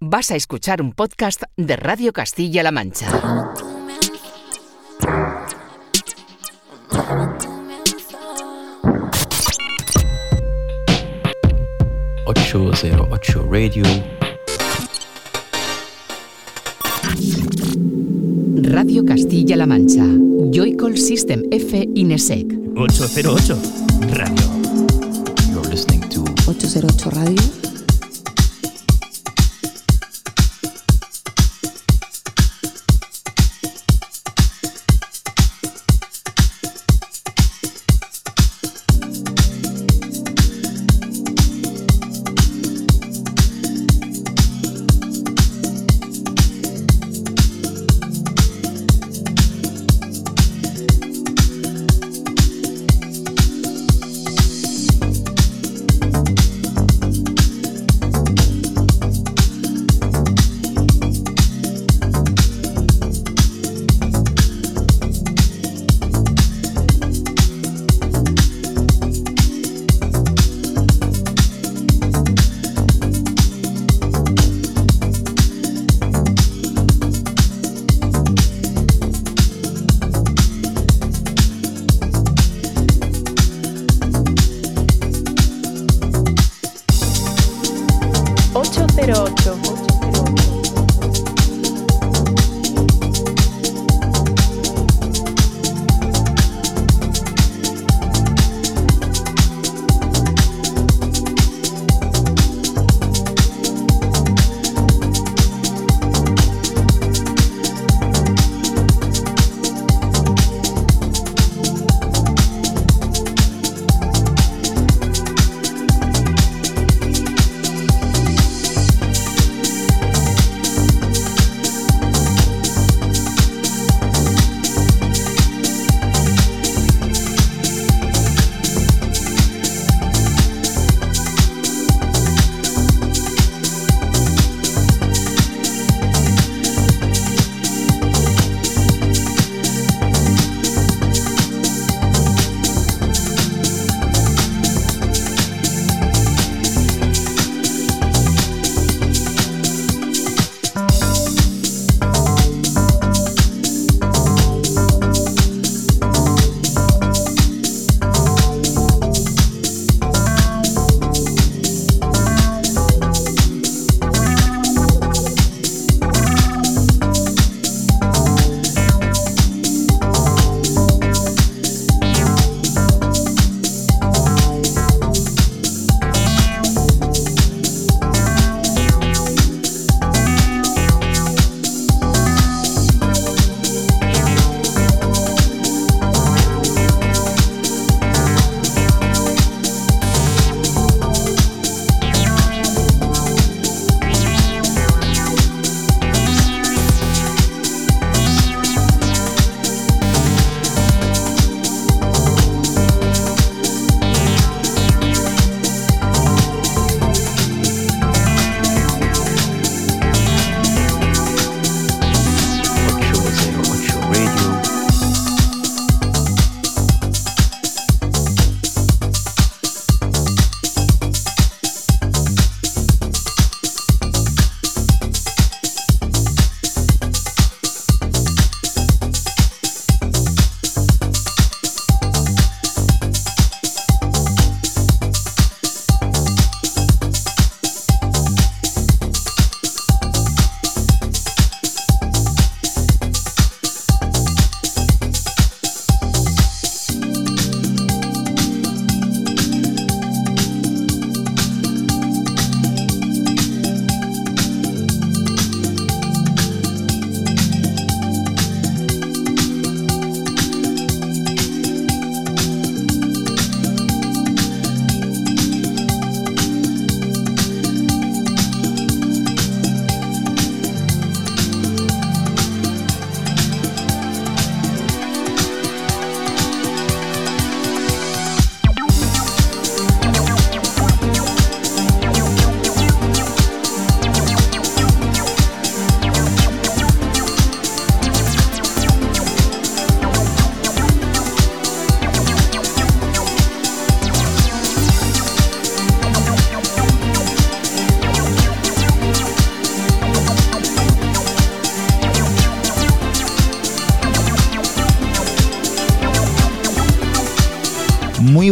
Vas a escuchar un podcast de Radio Castilla-La Mancha. ...808 Radio... Radio Castilla-La Mancha. Joycall System F Inesec. 808 Radio. You're listening to 808 Radio.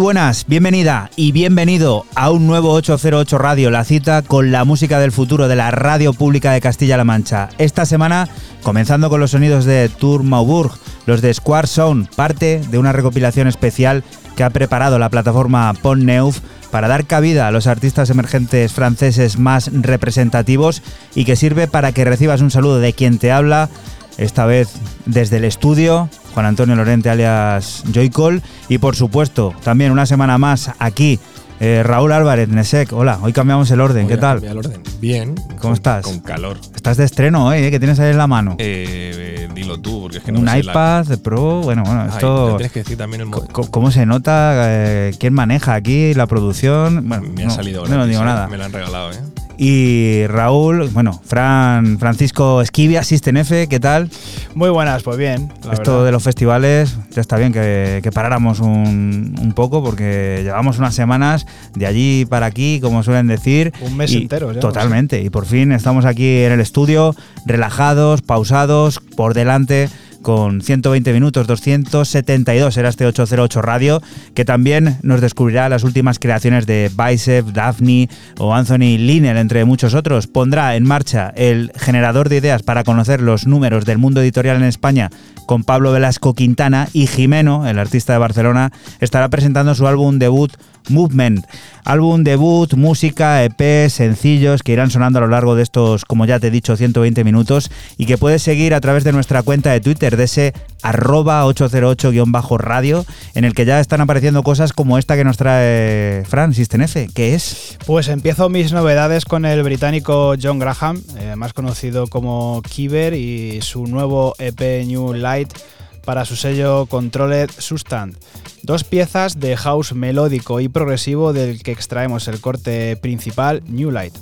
Buenas, bienvenida y bienvenido a un nuevo 808 Radio, la cita con la música del futuro de la radio pública de Castilla-La Mancha. Esta semana, comenzando con los sonidos de Tour Maubourg, los de Square Sound, parte de una recopilación especial que ha preparado la plataforma Pont Neuf para dar cabida a los artistas emergentes franceses más representativos y que sirve para que recibas un saludo de quien te habla, esta vez desde el estudio, Juan Antonio Lorente alias Joycol y por supuesto también una semana más aquí eh, Raúl Álvarez, Nesek, hola, hoy cambiamos el orden, ¿qué tal? El orden. Bien. ¿Cómo con, estás? Con calor. Estás de estreno hoy, ¿eh? ¿Qué tienes ahí en la mano? Eh, dilo tú, porque es que no Un iPad Pro, bueno, bueno, La... esto... Tienes que decir también el ¿Cómo se nota? eh, ¿Quién maneja aquí la producción? Bueno, me ha no, salido no, digo eh, nada. Me lo han regalado, ¿eh? Y Raúl, bueno, Fran, Francisco Esquivia, System F, ¿qué tal? Muy buenas, pues bien. la Esto verdad. de los festivales, ya está bien que, que paráramos un, un poco porque llevamos unas semanas de allí para aquí, como suelen decir. Un mes y- entero ya, Totalmente. Y por fin estamos aquí en el estudio, relajados, pausados, por delante con 120 minutos, 272 era este 808 Radio, que también nos descubrirá las últimas creaciones de Bicep, Daphne o Anthony Linnell, entre muchos otros. Pondrá en marcha el generador de ideas para conocer los números del mundo editorial en España con Pablo Velasco Quintana y Jimeno, el artista de Barcelona, estará presentando su álbum debut Movement. Álbum debut, música, EP, sencillos que irán sonando a lo largo de estos, como ya te he dicho, 120 minutos y que puedes seguir a través de nuestra cuenta de Twitter, de ese arroba 808-radio, en el que ya están apareciendo cosas como esta que nos trae Fran, System F, que es... Pues empiezo mis novedades con el británico John Graham, eh, más conocido como Kiver, y su nuevo EP New Light para su sello Controlled Substance. Dos piezas de house melódico y progresivo del que extraemos el corte principal New Light.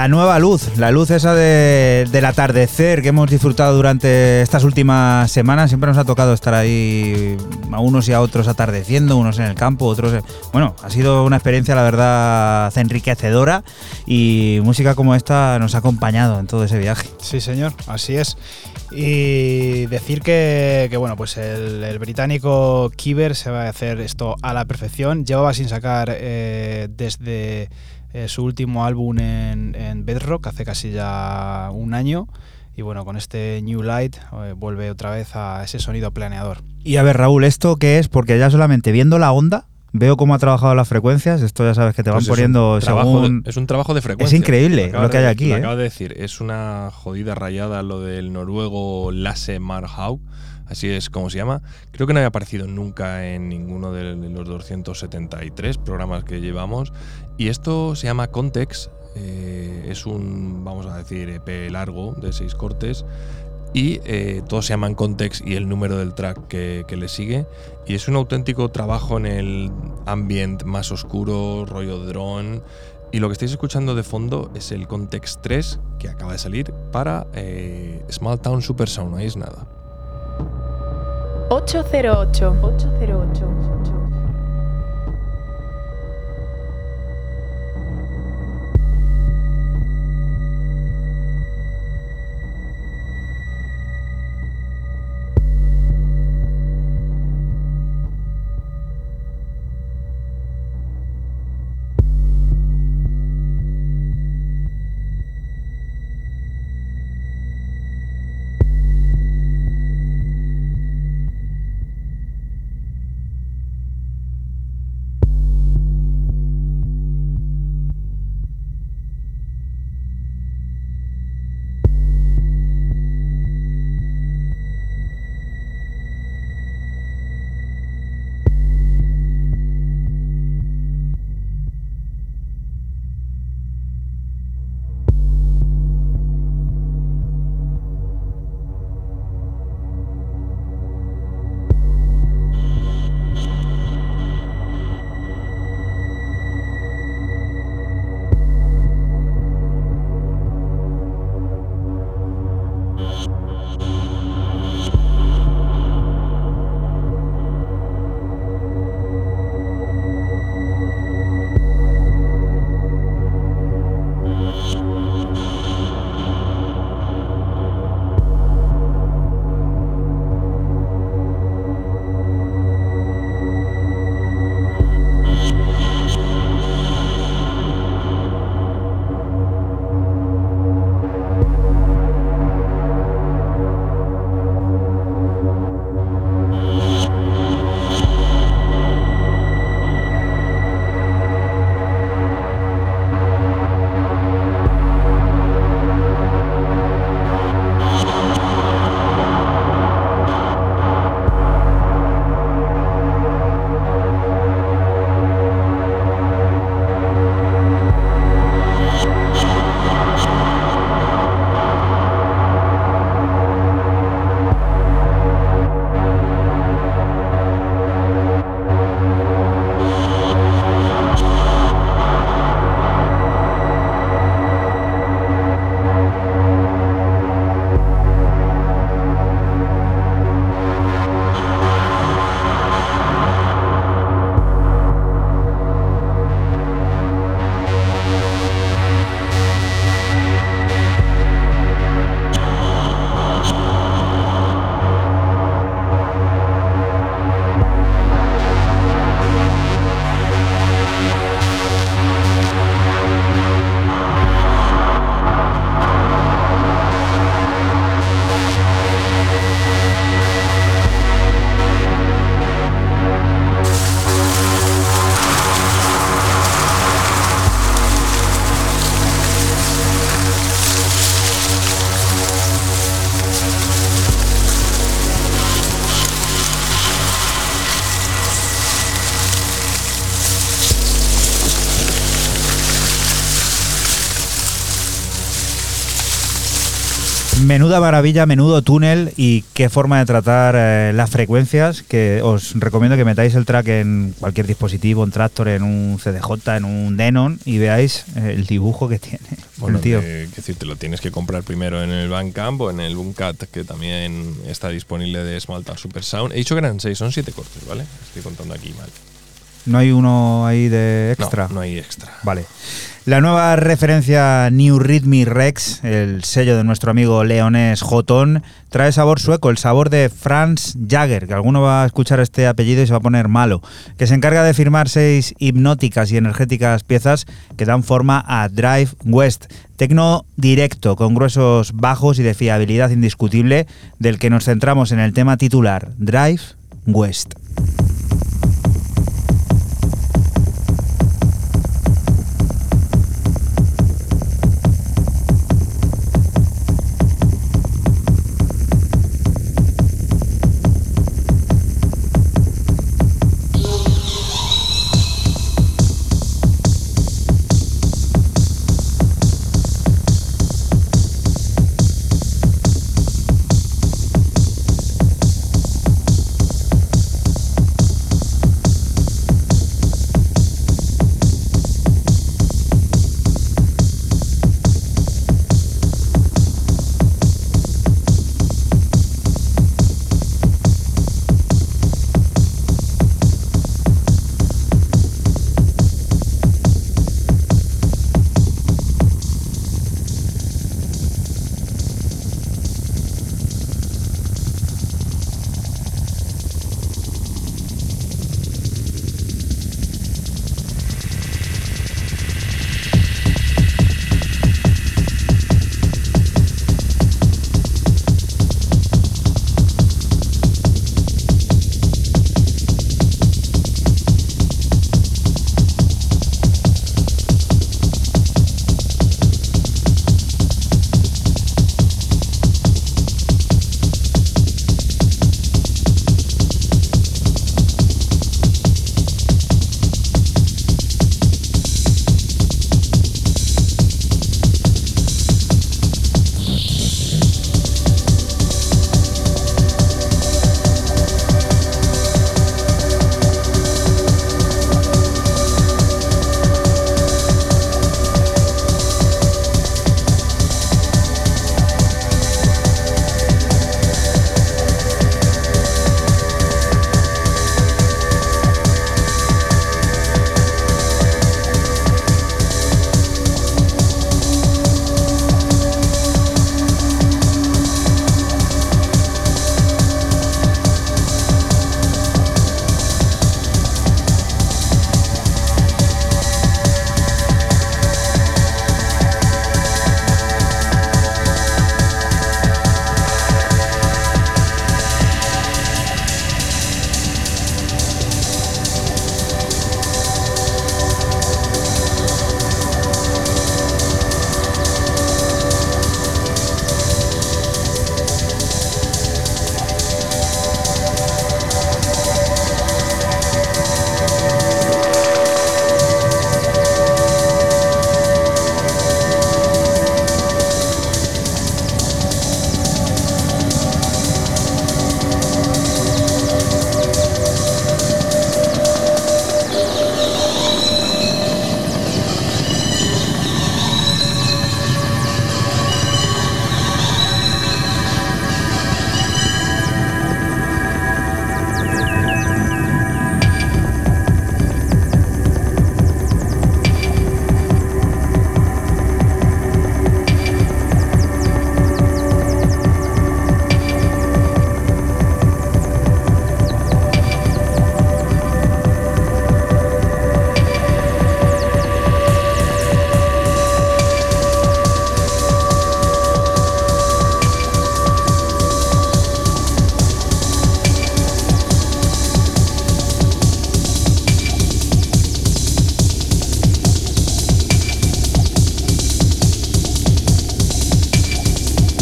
La nueva luz, la luz esa de- del atardecer que hemos disfrutado durante estas últimas semanas. Siempre nos ha tocado estar ahí a unos y a otros atardeciendo, unos en el campo, otros... en- Bueno, ha sido una experiencia, la verdad, enriquecedora y música como esta nos ha acompañado en todo ese viaje. Sí, señor, así es. Y decir que, que, bueno, pues el, británico Kiber se va a hacer esto a la perfección. Llevaba sin sacar eh, desde eh, su último álbum en, en Bedrock, hace casi ya un año. Y bueno, con este New Light eh, vuelve otra vez a ese sonido planeador. Y a ver, Raúl, ¿esto qué es? Porque ya solamente viendo la onda, veo cómo ha trabajado las frecuencias. Esto ya sabes que te van Pues es un poniendo trabajo según... de- es un trabajo de frecuencia. increíble acabas lo que hay aquí, Lo ¿eh? acabo de decir, es una jodida rayada lo del noruego Lasse Marhaug, así es como se llama. Creo que no había aparecido nunca en ninguno de los 273 programas que llevamos. Y esto se llama Context, eh, es un, vamos a decir, EP largo de seis cortes. Y eh, todos se llaman Context y el número del track que, le sigue. Y es un auténtico trabajo en el ambient más oscuro, rollo drone. Y lo que estáis escuchando de fondo es el Context 3 que acaba de salir para eh, Small Town Super Sound, no es nada. 808. 808. Menuda maravilla, menudo túnel y qué forma de tratar eh, las frecuencias, que os recomiendo que metáis el track en cualquier dispositivo, en Tractor, en un CDJ, en un Denon y veáis eh, el dibujo que tiene. Bueno, el tío. eh, es decir, te lo tienes que comprar primero en el Bandcamp o en el Boomcat, que también está disponible de Smalta Super Sound. He dicho que eran seis, son siete cortes, ¿vale? Estoy contando aquí mal. No hay uno ahí de No, extra. No, hay extra. Vale. La nueva referencia New Rhythmic Rex, el sello de nuestro amigo leonés Jotón, trae sabor sueco, el sabor de Franz Jagger, que alguno va a escuchar este apellido y se va a poner malo, que se encarga de firmar seis hipnóticas y energéticas piezas que dan forma a Drive West, tecno directo, con gruesos bajos y de fiabilidad indiscutible, del que nos centramos en el tema titular, Drive West.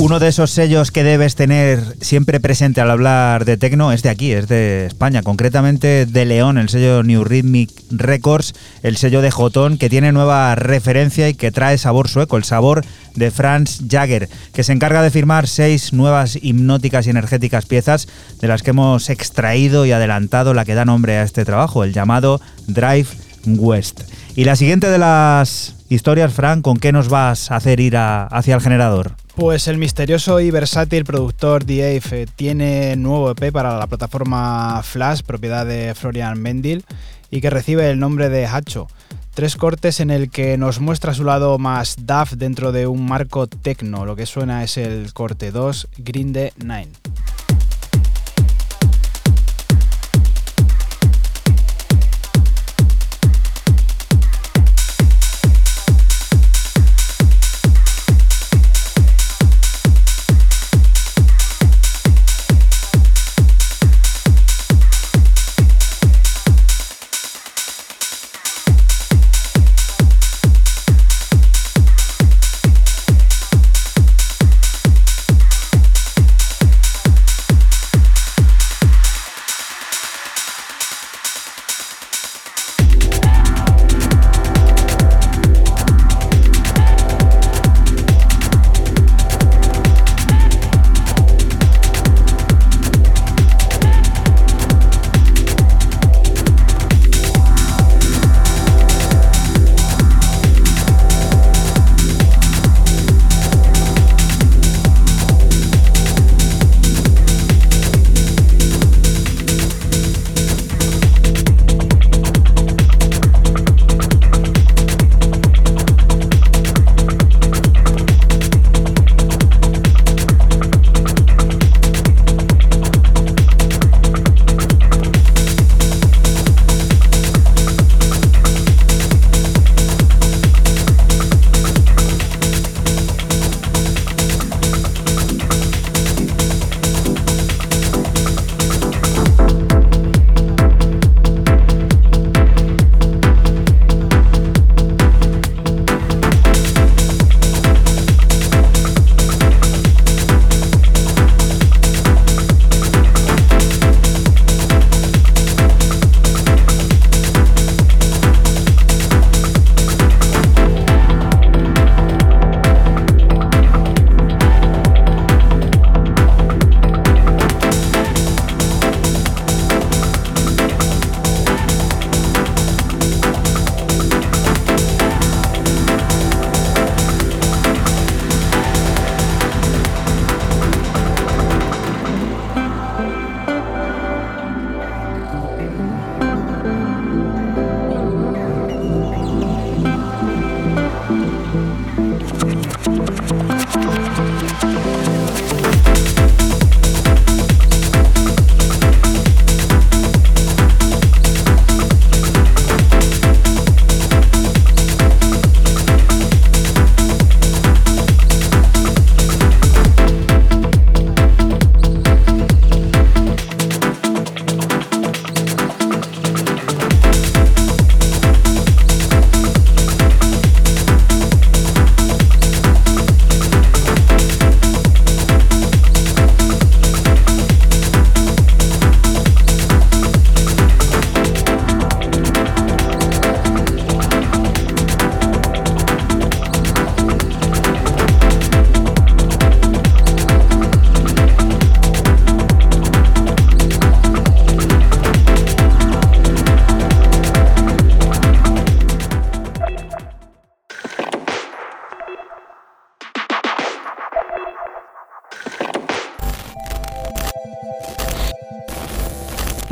Uno de esos sellos que debes tener siempre presente al hablar de tecno es de aquí, es de España, concretamente de León, el sello New Rhythmic Records, el sello de Jotón, que tiene nueva referencia y que trae sabor sueco, el sabor de Franz Jagger, que se encarga de firmar seis nuevas hipnóticas y energéticas piezas de las que hemos extraído y adelantado la que da nombre a este trabajo, el llamado Drive West. Y la siguiente de las Historias, Fran, ¿con qué nos vas a hacer ir hacia el generador? Pues el misterioso y versátil productor The tiene nuevo EP para la plataforma Flash, propiedad de Florian Mendel, y que recibe el nombre de Hacho. Tres cortes en el que nos muestra su lado más DAF dentro de un marco techno. Lo que suena es el corte 2, Grinde 9.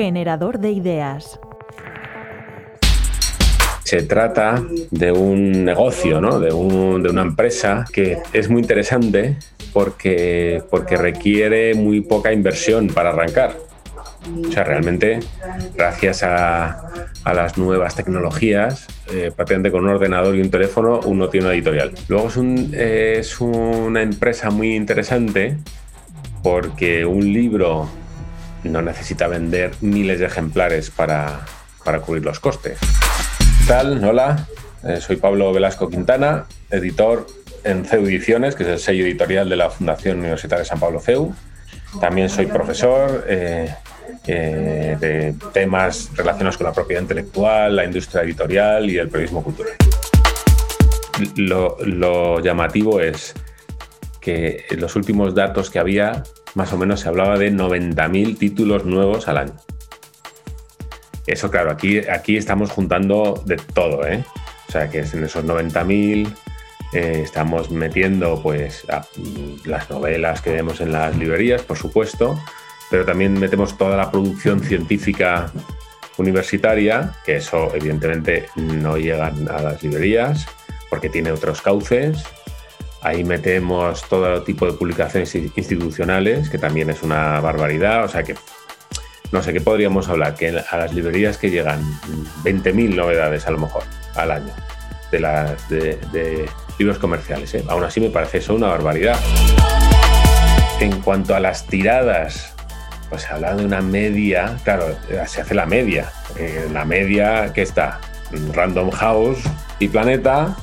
Generador de ideas. Se trata de un negocio, ¿no? de, un- de una empresa que es muy interesante porque, porque requiere muy poca inversión para arrancar. O sea, realmente, gracias a, a las nuevas tecnologías, eh, prácticamente con un ordenador y un teléfono, uno tiene una editorial. Luego un- eh, es una empresa muy interesante porque un libro no necesita vender miles de ejemplares para, para cubrir los costes. ¿Qué tal? Hola, Eh, soy Pablo Velasco Quintana, editor en CEU Ediciones, que es el sello editorial de la Fundación Universitaria de San Pablo CEU. También soy profesor eh, eh, de temas relacionados con la propiedad intelectual, la industria editorial y el periodismo cultural. Lo, llamativo es que los últimos datos que había, más o menos se hablaba de 90.000 títulos nuevos al año. Eso, claro, aquí, aquí estamos juntando de todo, ¿eh? O sea que en esos 90.000 eh, estamos metiendo pues a- las novelas que vemos en las librerías, por supuesto, pero también metemos toda la producción científica universitaria, que eso evidentemente no llega a las librerías porque tiene otros cauces. Ahí metemos todo tipo de publicaciones institucionales, que también es una barbaridad. O sea que, no sé, ¿qué podríamos hablar? Que a las librerías que llegan 20.000 novedades a lo mejor al año de, las, libros comerciales. ¿eh? Aún así me parece eso una barbaridad. En cuanto a las tiradas, pues se habla de una media, claro, eh, se hace la media. Eh, la media que está Random House y Planeta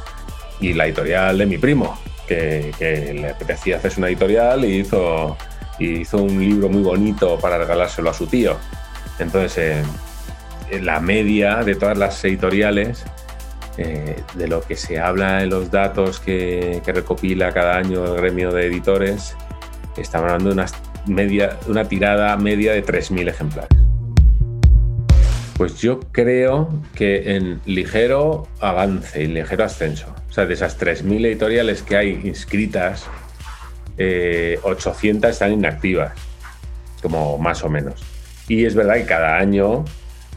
y la editorial de mi primo, que, que le apetecía hacerse una editorial y hizo, hizo un libro muy bonito para regalárselo a su tío. Entonces, eh, la media de todas las editoriales, eh, de lo que se habla en los datos que, que recopila cada año el gremio de editores, estamos hablando de una, media, una tirada media de 3.000 ejemplares. Pues yo creo que en ligero avance y ligero ascenso. O sea, de esas 3.000 editoriales que hay inscritas, eh, 800 están inactivas, como más o menos. Y es verdad que cada año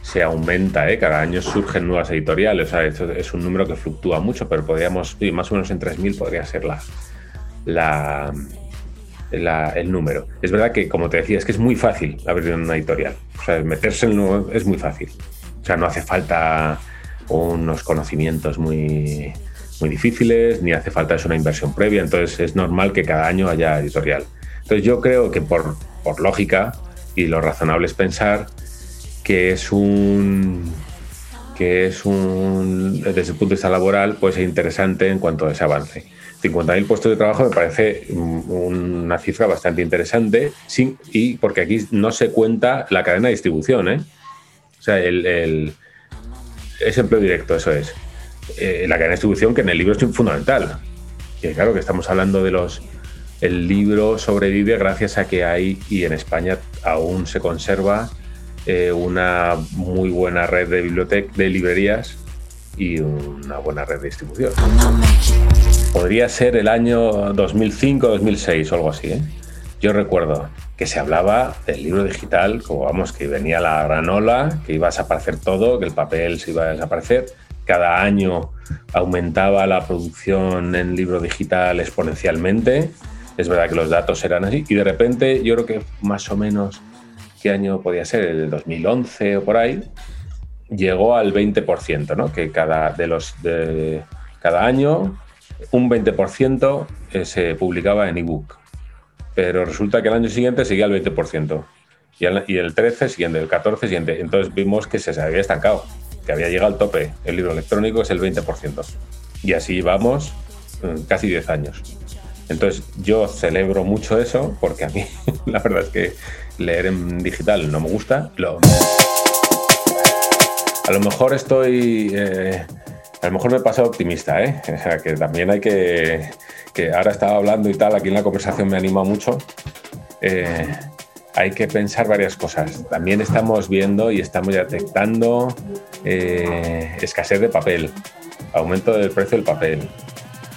se aumenta, ¿eh? cada año surgen nuevas editoriales. O sea, esto es un número que fluctúa mucho, pero podríamos, más o menos en 3.000 podría ser la, la- el número. Es verdad que, como te decía, es que es muy fácil abrir una editorial. O sea, meterse en lo- es muy fácil. O sea, no hace falta unos conocimientos muy, muy difíciles, ni hace falta es una inversión previa. Entonces es normal que cada año haya editorial. Entonces yo creo que por, por lógica y lo razonable es pensar que es un que es un desde el punto de vista laboral pues es interesante en cuanto a ese avance. 50.000 puestos de trabajo me parece una cifra bastante interesante y porque aquí no se cuenta la cadena de distribución. ¿eh? O sea, el, el- es empleo directo, eso es. Eh, la cadena de distribución que en el libro es fundamental. Y claro que estamos hablando de los... El libro sobrevive gracias a que hay, y en España aún se conserva, eh, una muy buena red de bibliotecas, de librerías y una buena red de distribución. Podría ser el año 2005-2006 o algo así. ¿eh? Yo recuerdo que se hablaba del libro digital, como vamos, que venía la granola, que iba a desaparecer todo, que el papel se iba a desaparecer. Cada año aumentaba la producción en libro digital exponencialmente. Es verdad que los datos eran así. Y de repente, yo creo que más o menos, ¿qué año podía ser? El 2011 o por ahí, llegó al 20%, ¿no? Que cada, de los, de, cada año un 20% eh, se publicaba en ebook. Pero resulta que el año siguiente seguía el 20%. Y el, y el 13 siguiente, el 14 siguiente. Entonces vimos que se había estancado, que había llegado al tope. El libro electrónico es el 20%. Y así vamos mm, casi 10 años. Entonces yo celebro mucho eso porque a mí la verdad es que leer en digital no me gusta. Lo, a lo mejor estoy... eh, a lo mejor me he pasado optimista, ¿eh? O sea, que también hay que... que ahora estaba hablando y tal, aquí en la conversación me anima mucho. Eh, hay que pensar varias cosas. También estamos viendo y estamos detectando eh, escasez de papel, aumento del precio del papel.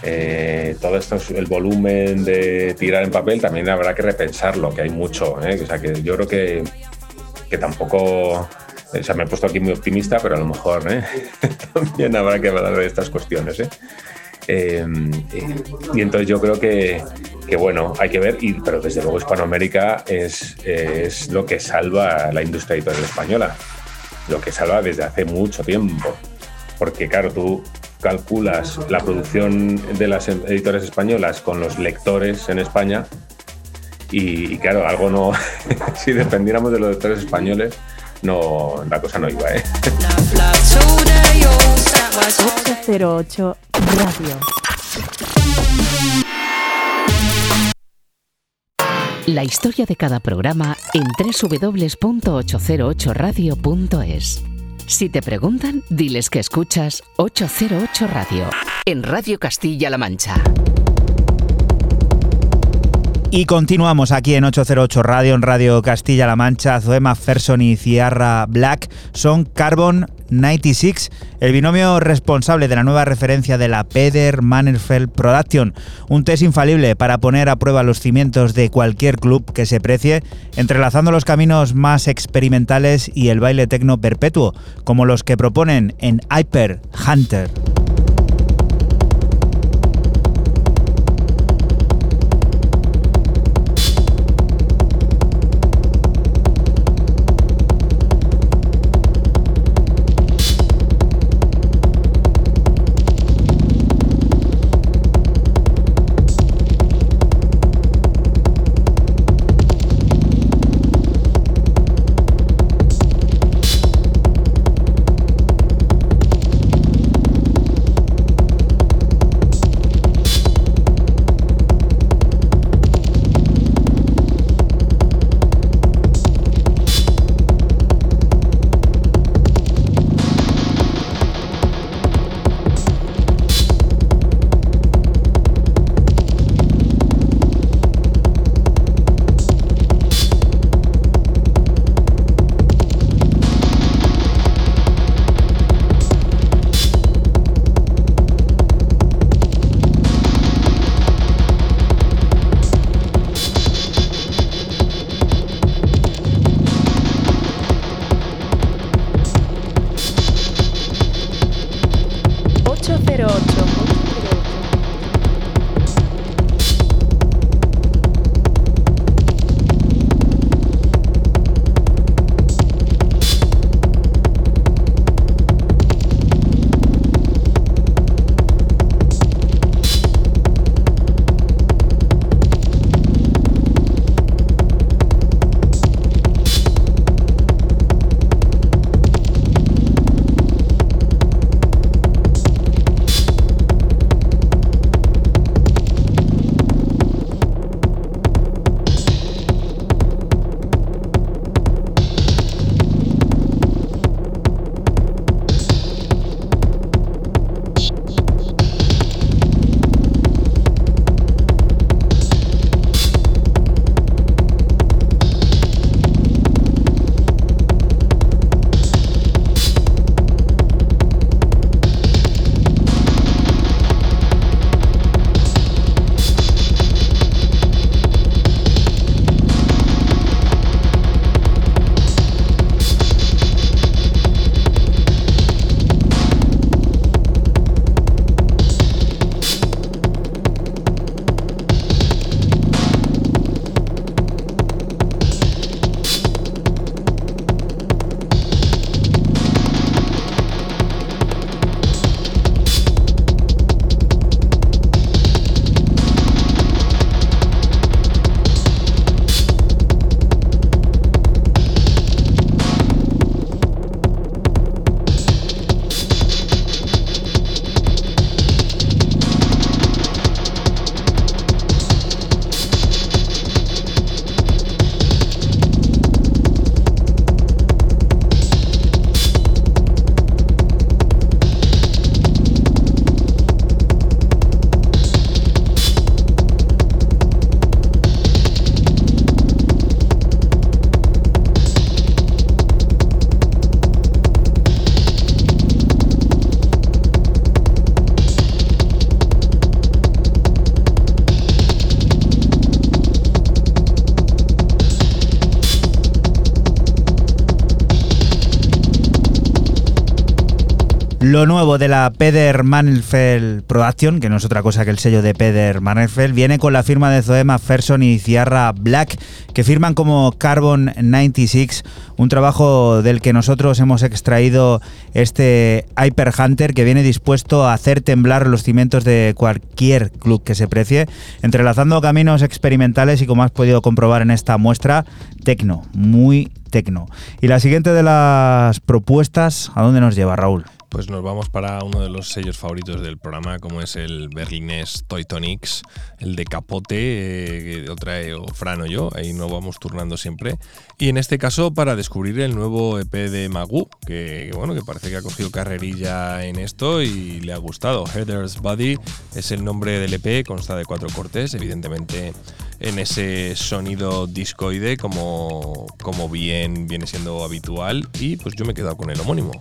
Eh, todo esto, es- el volumen de tirar en papel también habrá que repensarlo, que hay mucho. ¿eh? O sea, que yo creo que, que tampoco... O sea, me he puesto aquí muy optimista, pero a lo mejor ¿eh? también habrá que hablar de estas cuestiones. ¿eh? Eh, y, entonces yo creo que, que, bueno, hay que ver, y, pero desde luego Hispanoamérica es, es lo que salva la industria editorial española, lo que salva desde hace mucho tiempo. Porque claro, tú calculas la producción de las editoras españolas con los lectores en España y, y claro, algo no, si dependiéramos de los lectores españoles, no, la cosa no iba, ¿eh? 808 Radio. La historia de cada programa en www.808radio.es. Si te preguntan, diles que escuchas 808 Radio en Radio Castilla-La Mancha. Y continuamos aquí en 808 Radio, en Radio Castilla-La Mancha. Zoema Ferson y Ciarra Black son Carbon 96, el binomio responsable de la nueva referencia de la Peder Mannerfeld Production, un test infalible para poner a prueba los cimientos de cualquier club que se precie, entrelazando los caminos más experimentales y el baile tecno perpetuo, como los que proponen en Hyper Hunter. '" Lo nuevo de la Peder Mannerfeld Production, que no es otra cosa que el sello de Peder Mannerfeld, viene con la firma de Zoema Ferson y Ciarra Black, que firman como Carbon 96, un trabajo del que nosotros hemos extraído este Hyper Hunter que viene dispuesto a hacer temblar los cimientos de cualquier club que se precie, entrelazando caminos experimentales y como has podido comprobar en esta muestra, tecno, muy tecno. Y la siguiente de las propuestas, ¿a dónde nos lleva Raúl? Pues nos vamos para uno de los sellos favoritos del programa, como es el berlinés Toytonics, el de Capote, eh, que trae o Fran yo, ahí nos vamos turnando siempre. Y en este caso para descubrir el nuevo EP de Magu, que bueno, que parece que ha cogido carrerilla en esto y le ha gustado. Heather's Body es el nombre del EP, consta de cuatro cortes, evidentemente en ese sonido discoide como, como bien viene siendo habitual y pues yo me he quedado con el homónimo.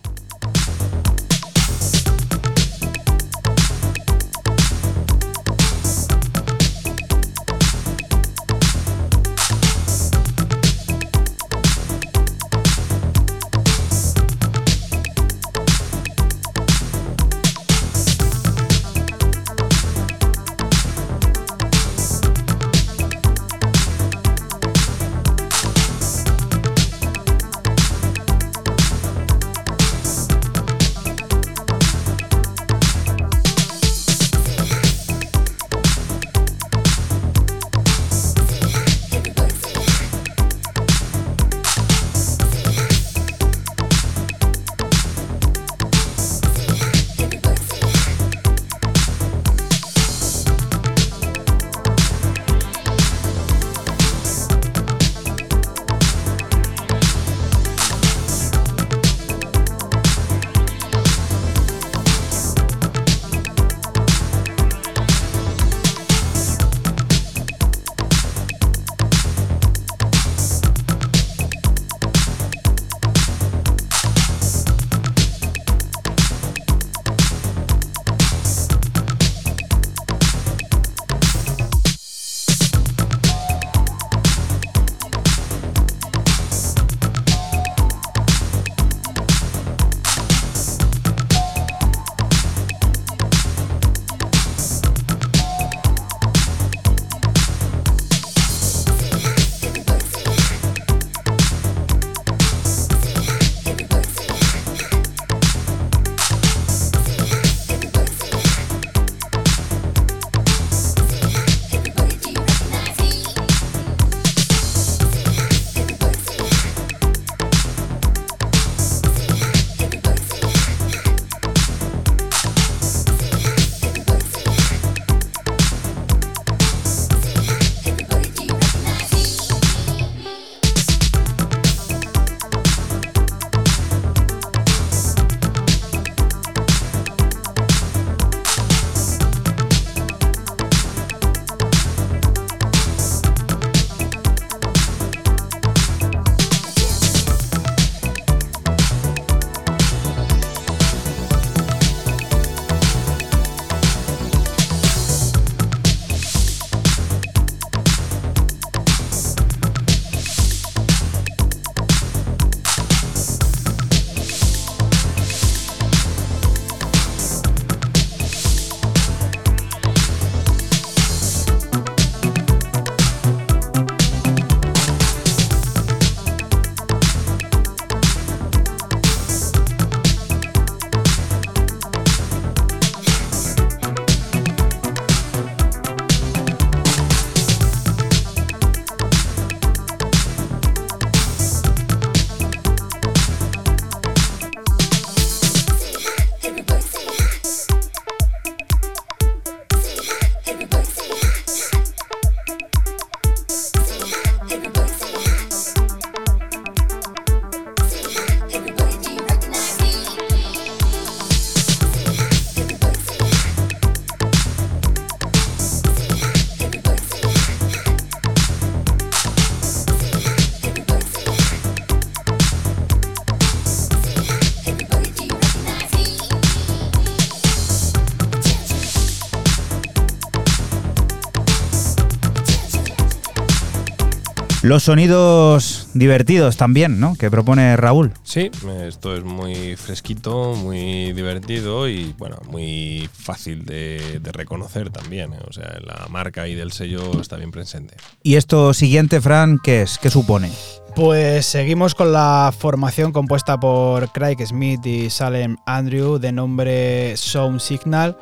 Los sonidos divertidos también, ¿no? Que propone Raúl. Sí, esto es muy fresquito, muy divertido y bueno, muy fácil de, de reconocer también. ¿eh? O sea, la marca ahí del sello está bien presente. ¿Y esto siguiente, Fran, qué es? ¿Qué supone? Pues seguimos con la formación compuesta por Craig Smith y Salem Andrew de nombre Sound Signal,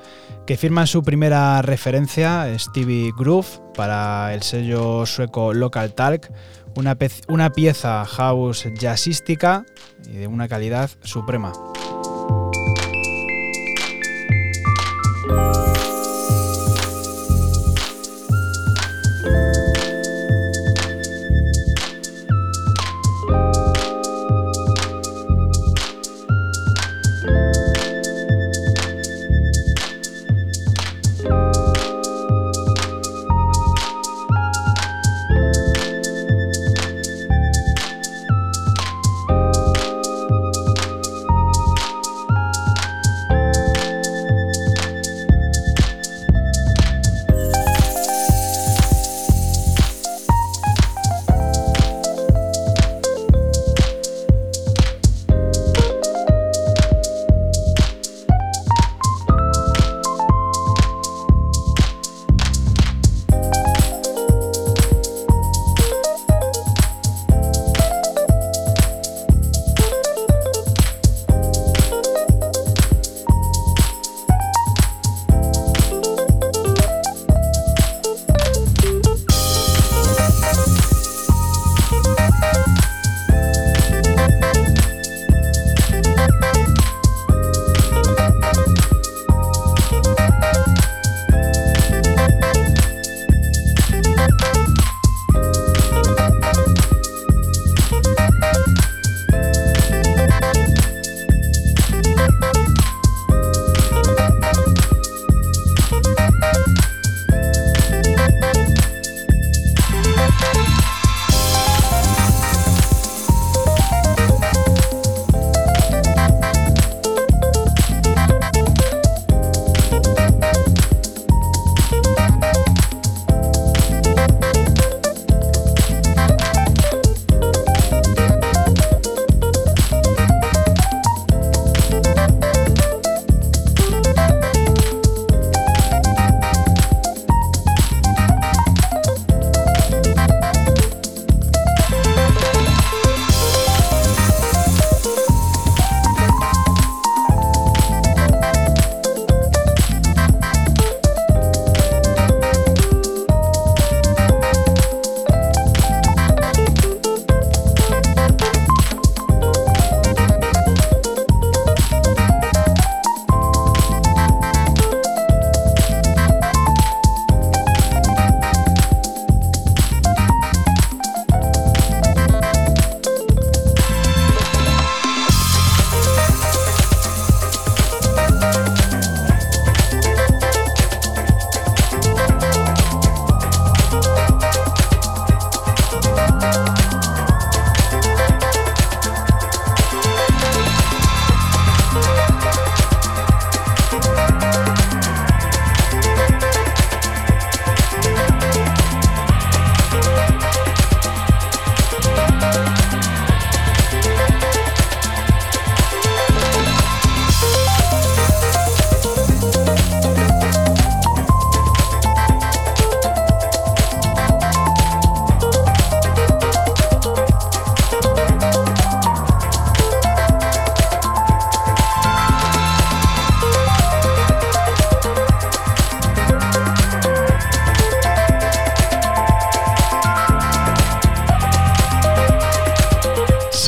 que firman su primera referencia, Stevie Groove, para el sello sueco Local Talk, una, una pieza house jazzística y de una calidad suprema.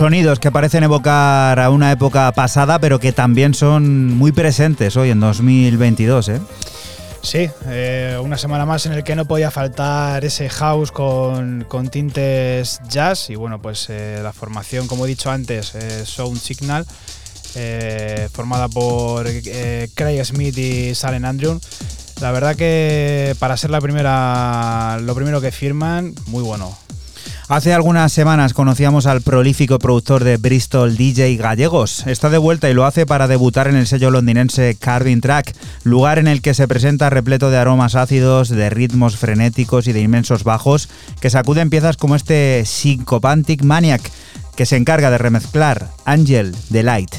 Sonidos que parecen evocar a una época pasada, pero que también son muy presentes hoy en 2022, ¿eh? Sí, eh, una semana más en el que no podía faltar ese house con, con tintes jazz y bueno, pues eh, la formación, como he dicho antes, eh, Sound Signal, formada por Craig Smith y Salen Andrew. La verdad que para ser la primera, lo primero que firman, muy bueno. Hace algunas semanas conocíamos al prolífico productor de Bristol DJ Gallegos. Está de vuelta y lo hace para debutar en el sello londinense Carving Track, lugar en el que se presenta repleto de aromas ácidos, de ritmos frenéticos y de inmensos bajos que sacuden piezas como este Syncopantic Maniac, que se encarga de remezclar Angel Delight.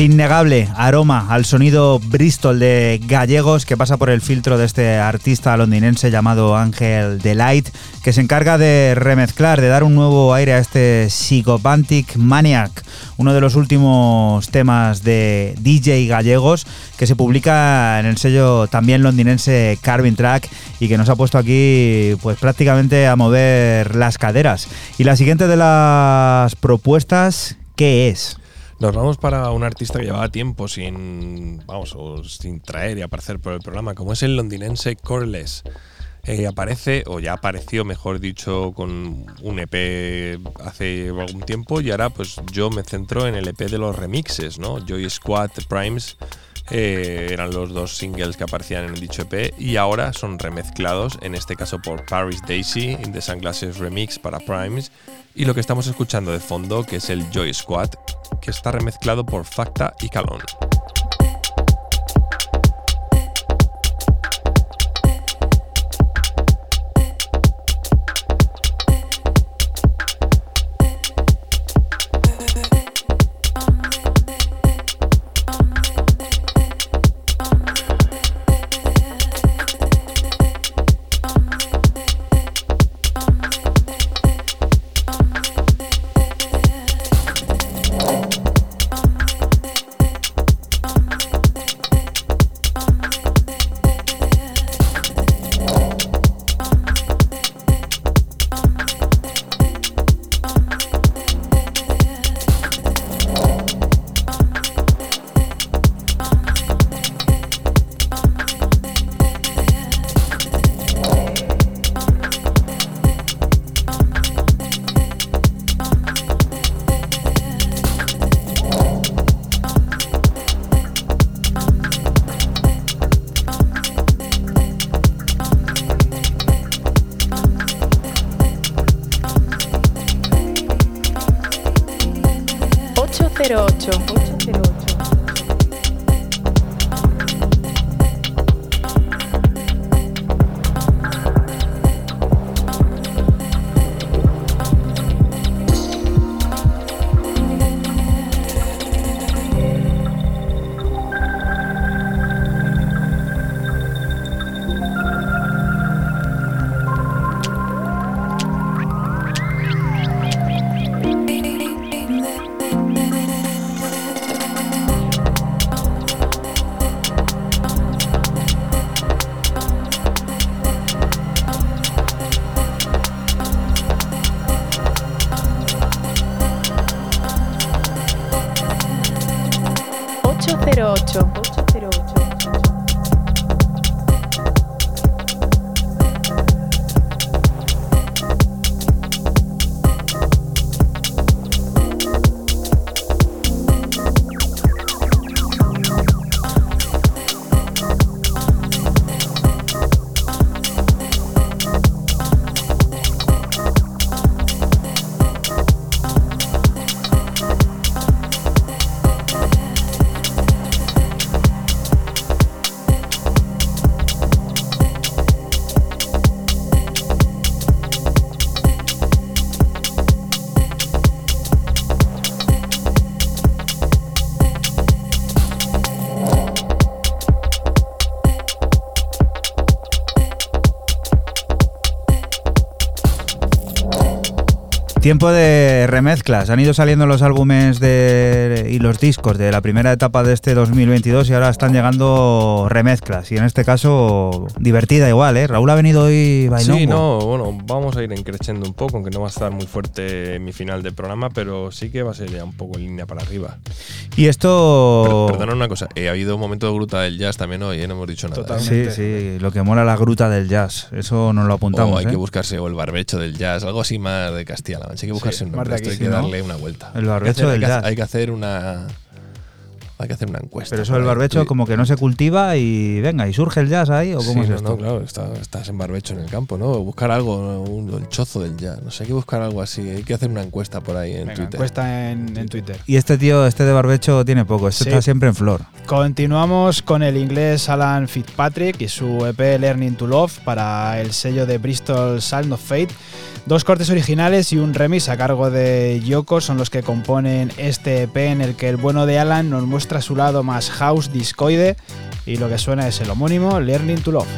El innegable aroma al sonido Bristol de Gallegos que pasa por el filtro de este artista londinense llamado Ángel Delight, que se encarga de remezclar, de dar un nuevo aire a este Psychopathic Maniac, uno de los últimos temas de DJ Gallegos que se publica en el sello también londinense Carvin Track y que nos ha puesto aquí pues prácticamente a mover las caderas. Y la siguiente de las propuestas, ¿qué es? Nos vamos para un artista que llevaba tiempo sin, vamos, sin traer y aparecer por el programa, como es el londinense Coreless. Eh, aparece, o ya apareció, mejor dicho, con un EP hace algún tiempo y ahora pues yo me centro en el EP de los remixes, ¿no? Joy Squad Primes eh, eran los dos singles que aparecían en dicho EP y ahora son remezclados, en este caso por Paris Daisy, in the Sunglasses Remix para Primes y lo que estamos escuchando de fondo, que es el Joy Squad, que está remezclado por Facta y Calón. Tiempo de remezclas. Han ido saliendo los álbumes de, y los discos de la primera etapa de este 2022 y ahora están llegando remezclas. Y en este caso, divertida igual, ¿eh? Raúl ha venido hoy bailando. Sí, no, bueno, vamos a ir encrechendo un poco, aunque no va a estar muy fuerte mi final de programa, pero sí que va a ser ya un poco en línea para arriba. Y esto. Perdona una cosa, eh, ha habido un momento de gruta del jazz también hoy, eh, no hemos dicho nada. Totalmente. Sí, sí, lo que mola la gruta del jazz. Eso nos lo apuntamos. O hay ¿eh? que buscarse o el barbecho del jazz, algo así más de Castilla-La Mancha. Hay que buscarse un nombre, esto hay que ¿no? darle una vuelta. El Hay que barbecho hacer- del hay que- jazz. Hay que hacer una. Que hacer una encuesta. Pero eso ahí. barbecho como que no se cultiva y venga, y surge el jazz ahí, o cómo Sí, es no, esto. no, claro, está- estás en barbecho en el campo, ¿no? Buscar algo, un, el chozo del jazz. No sé, hay que buscar algo así. Hay que hacer una encuesta por ahí en Venga, Twitter. encuesta en, en Twitter. Y este tío, este de barbecho, tiene poco. Este Sí. está siempre en flor. Continuamos con el inglés Alan Fitzpatrick y su EP Learning to Love para el sello de Bristol Sound of Fate. Dos cortes originales y un remix a cargo de Yoko son los que componen este EP en el que el bueno de Alan nos muestra su lado más house discoide y lo que suena es el homónimo Learning to Love.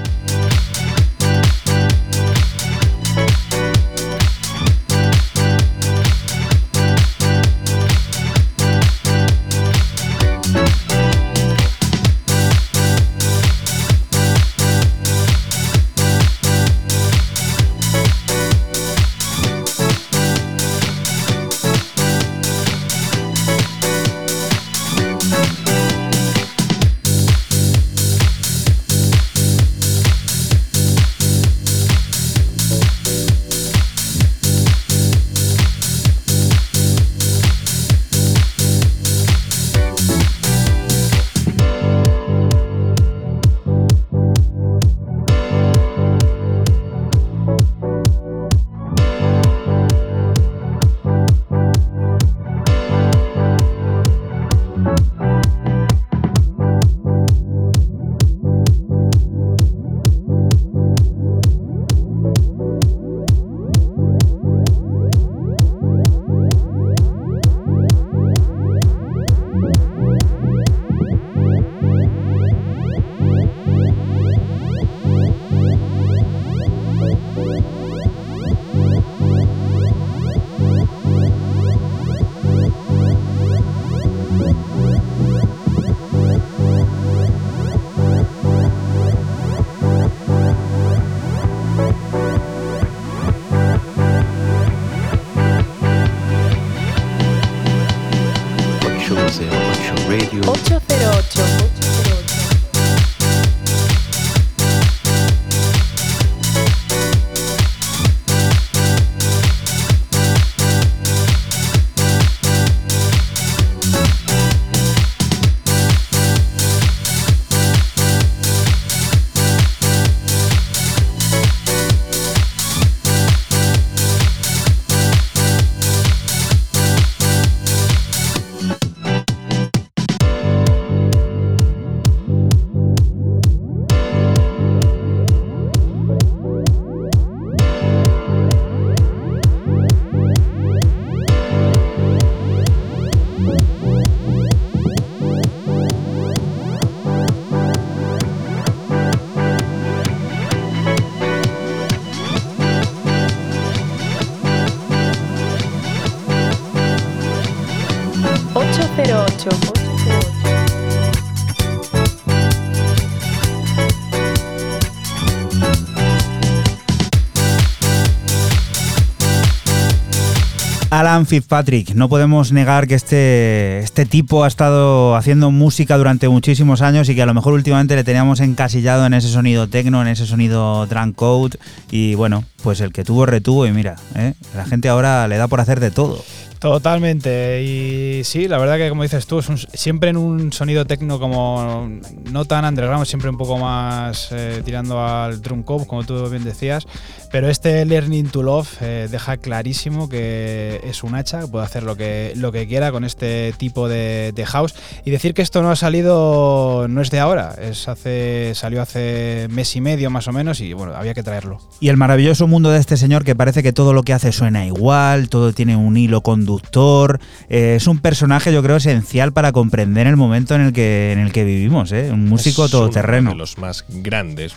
Fitzpatrick, no podemos negar que este, este tipo ha estado haciendo música durante muchísimos años y que a lo mejor últimamente le teníamos encasillado en ese sonido techno, en ese sonido drunk code y bueno, pues el que tuvo retuvo y mira, ¿eh? la gente ahora le da por hacer de todo. Totalmente. Y sí, la verdad que como dices tú, es un- siempre en un sonido tecno como no tan underground, siempre un poco más eh, tirando al drum code, como tú bien decías. Pero este Learning to Love eh, deja clarísimo que es un hacha, puede hacer lo que, lo que quiera con este tipo de, de house. Y decir que esto no ha salido, no es de ahora, es hace, salió hace mes y medio más o menos y bueno, había que traerlo. Y el maravilloso mundo de este señor que parece que todo lo que hace suena igual, todo tiene un hilo conductor conductor. eh, es un personaje, yo creo, esencial para comprender el momento en el que, en el que vivimos. ¿eh? Un músico Es todoterreno. Uno de los más grandes,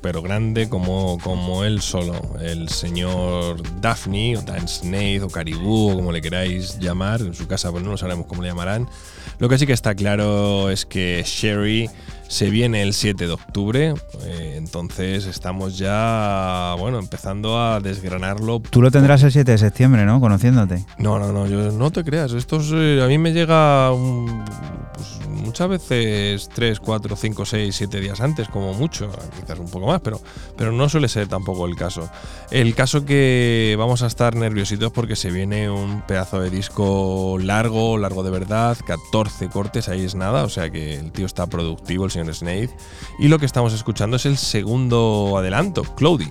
pero grande como, como él solo. El señor Daphne, o Dan Snaith, o Caribou, o como le queráis llamar. En su casa, pues no lo sabemos cómo le llamarán. Lo que sí que está claro es que Sherry se viene el 7 de octubre. eh, entonces estamos ya, bueno, empezando a desgranarlo Tú lo tendrás el 7 de septiembre, ¿no? Conociéndote. no, no, no, yo no te creas. Esto es, eh, a mí me llega un- pues, muchas veces 3, 4, 5, 6, 7 días antes, como mucho, quizás un poco más, pero, pero no suele ser tampoco el caso. El caso que vamos a estar nerviositos porque se viene un pedazo de disco largo, largo de verdad, 14 cortes, ahí es nada, o sea que el tío está productivo, el señor Snaith. Y lo que estamos escuchando es el segundo adelanto, Cloudy.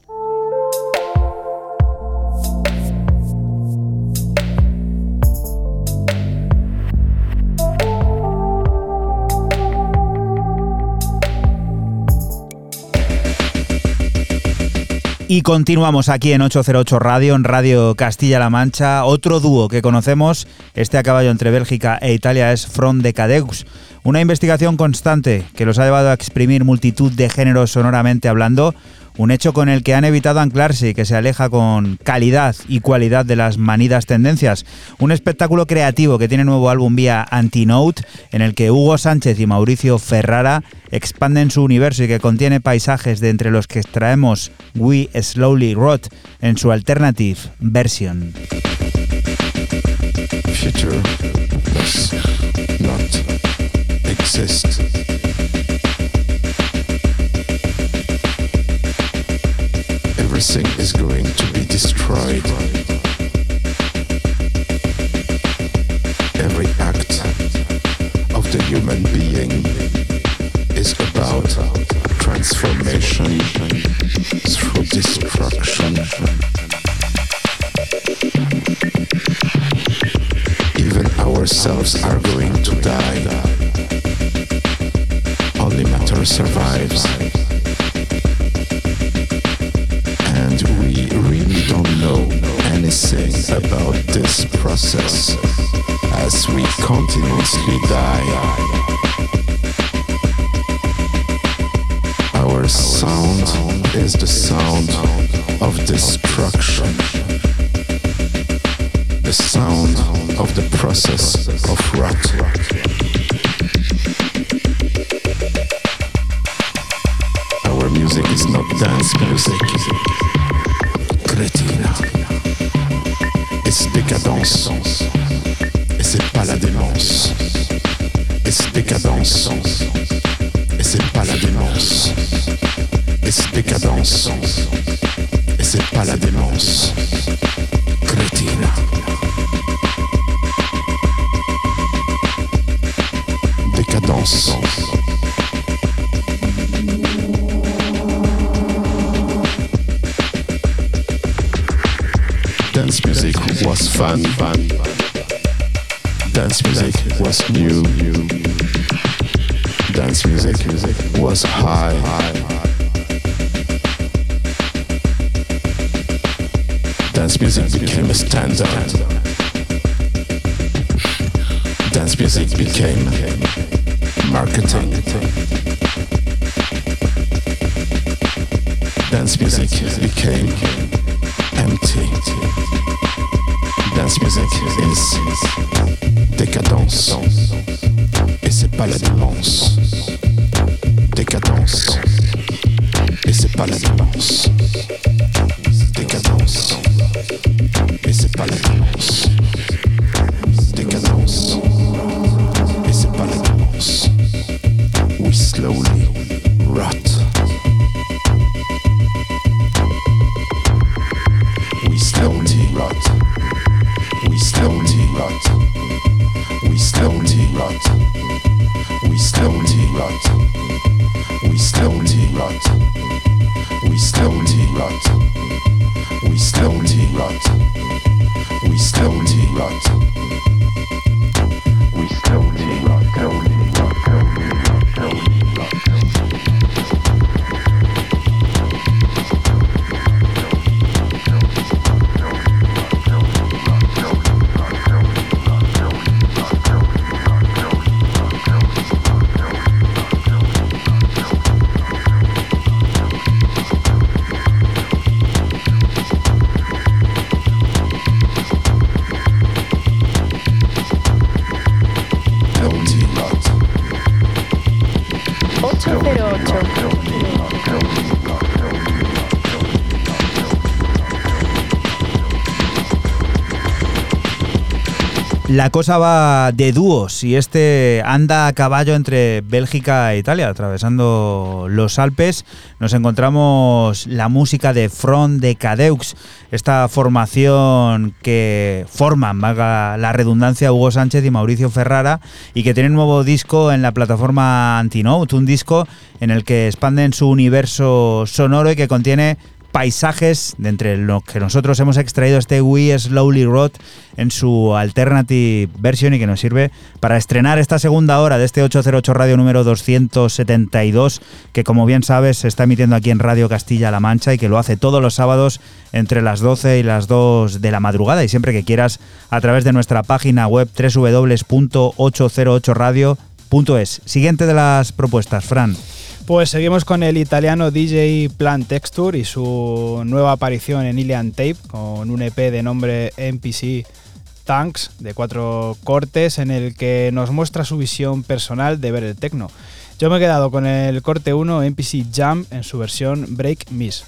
Y continuamos aquí en 808 Radio, en Radio Castilla-La Mancha. Otro dúo que conocemos, este a caballo entre Bélgica e Italia, es From de. Una investigación constante que los ha llevado a exprimir multitud de géneros sonoramente hablando, un hecho con el que han evitado anclarse y que se aleja con calidad y cualidad de las manidas tendencias. Un espectáculo creativo que tiene nuevo álbum vía Antinote, en el que Hugo Sánchez y Mauricio Ferrara expanden su universo y que contiene paisajes de entre los que extraemos We Slowly Rot en su alternative version. Everything is going to be destroyed. Every act of the human being is about transformation through destruction. Even ourselves are going to die. Only matter survives. Know anything about this process as we continuously die. Our sound is the sound of destruction. The sound of the process of rot. Our music is not dance music. Crétina. C'est décadence. Et c'est pas la démence. Et c'est décadence. Et c'est pas la démence. Et c'est décadence. Et c'est pas la démence. Was fun. Dance music was new. Dance music was high. Dance music became a standard. Dance music became marketing. Dance music became empty. Dance music is décadence. Et c'est pas la démence. Décadence. Et c'est pas la démence. Décadence. Et c'est pas la démence. La cosa va de dúos y este anda a caballo entre Bélgica e Italia, atravesando los Alpes. Nos encontramos la música de Front de Cadeux, esta formación que forman, valga la redundancia, Hugo Sánchez y Mauricio Ferrara, y que tienen un nuevo disco en la plataforma Antinote, un disco en el que expanden su universo sonoro y que contiene paisajes de entre los que nosotros hemos extraído este We Slowly Rot en su alternative version y que nos sirve para estrenar esta segunda hora de este 808 Radio número 272 que como bien sabes se está emitiendo aquí en Radio Castilla-La Mancha y que lo hace todos los sábados entre las 12 y las 2 de la madrugada y siempre que quieras a través de nuestra página web www.808radio.es. Siguiente de las propuestas, Fran. Pues seguimos con el italiano DJ Plan Texture y su nueva aparición en Ilian Tape con un EP de nombre NPC Tanks de cuatro cortes en el que nos muestra su visión personal de ver el techno. Yo me he quedado con el corte 1 NPC Jam en su versión Break Miss.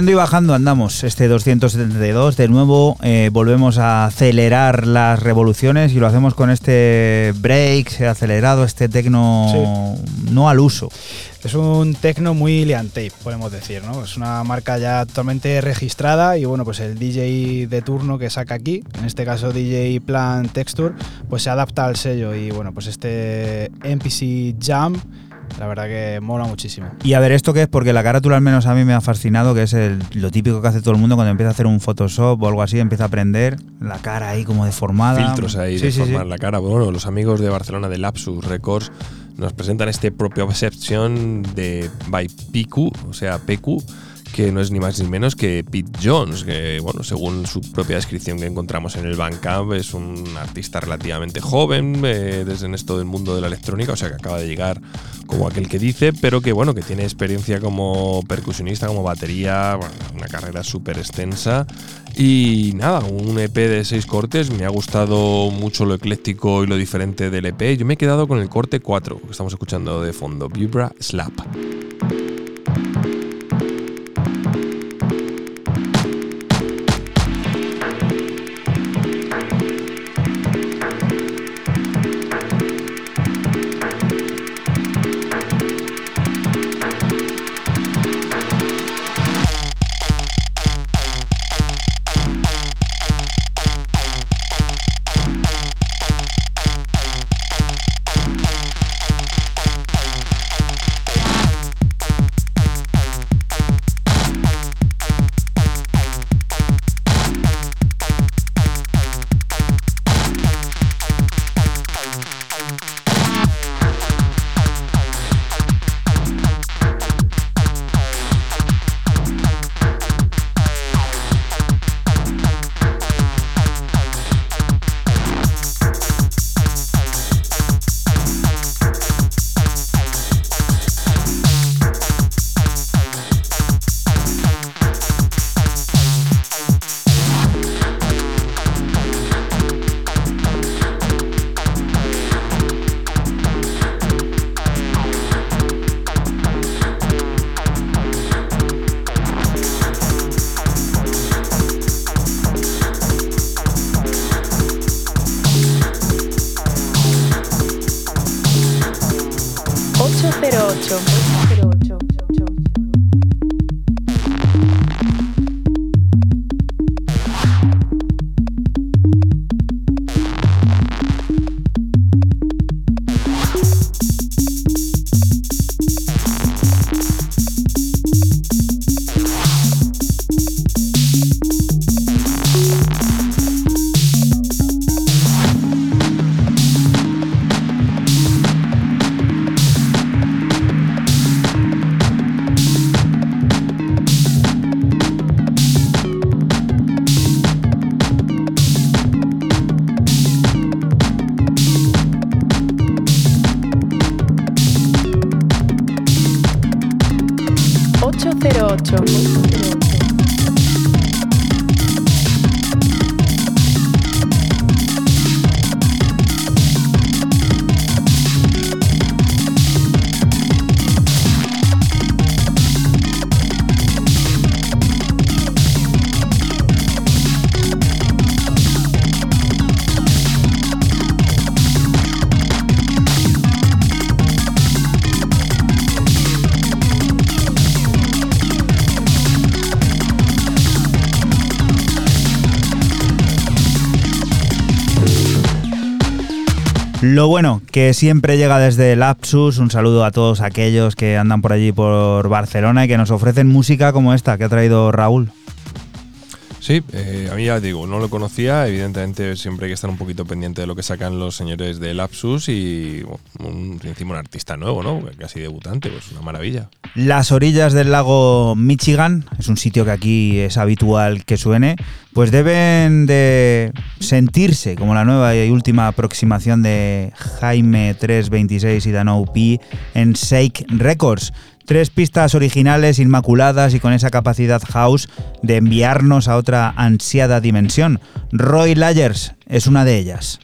Subiendo y bajando andamos este 272. De nuevo eh, volvemos a acelerar las revoluciones y lo hacemos con este break acelerado, este tecno no al uso. Es un tecno muy Lian Tape, podemos decir, ¿no? Es una marca ya totalmente registrada y bueno, pues el DJ de turno que saca aquí, en este caso DJ Plan Texture, pues se adapta al sello y bueno, pues este MPC Jam la verdad que mola muchísimo. Y a ver, ¿esto qué es? Porque la carátula al menos a mí me ha fascinado, que es el- lo típico que hace todo el mundo cuando empieza a hacer un Photoshop o algo así, empieza a aprender la cara ahí como deformada. filtros ahí Sí, de sí, sí. formar la cara. Bueno, los amigos de Barcelona de Lapsus Records nos presentan este propio Perception de by PQ, o sea, PQ, que no es ni más ni menos que Pete Jones, que bueno, según su propia descripción que encontramos en el Bandcamp, es un artista relativamente joven eh, desde en esto del mundo de la electrónica, o sea que acaba de llegar como aquel que dice, pero que bueno, que tiene experiencia como percusionista, como batería, una carrera súper extensa. Y nada, un EP de seis cortes, me ha gustado mucho lo ecléctico y lo diferente del EP. Yo me he quedado con el corte 4, que estamos escuchando de fondo, Vibra Slap. Lo bueno, que siempre llega desde Lapsus. Un saludo a todos aquellos que andan por allí por Barcelona y que nos ofrecen música como esta que ha traído Raúl. Sí, eh, a mí ya digo, no lo conocía. Evidentemente, siempre hay que estar un poquito pendiente de lo que sacan los señores de Lapsus y un, encima un artista nuevo, ¿no? Casi debutante, pues una maravilla. Las orillas del lago Michigan, es un sitio que aquí es habitual que suene, pues deben de sentirse como la nueva y última aproximación de Jaime 326 y Dano P en Shake Records. Tres pistas originales, inmaculadas y con esa capacidad house de enviarnos a otra ansiada dimensión. Roy Layers es una de ellas.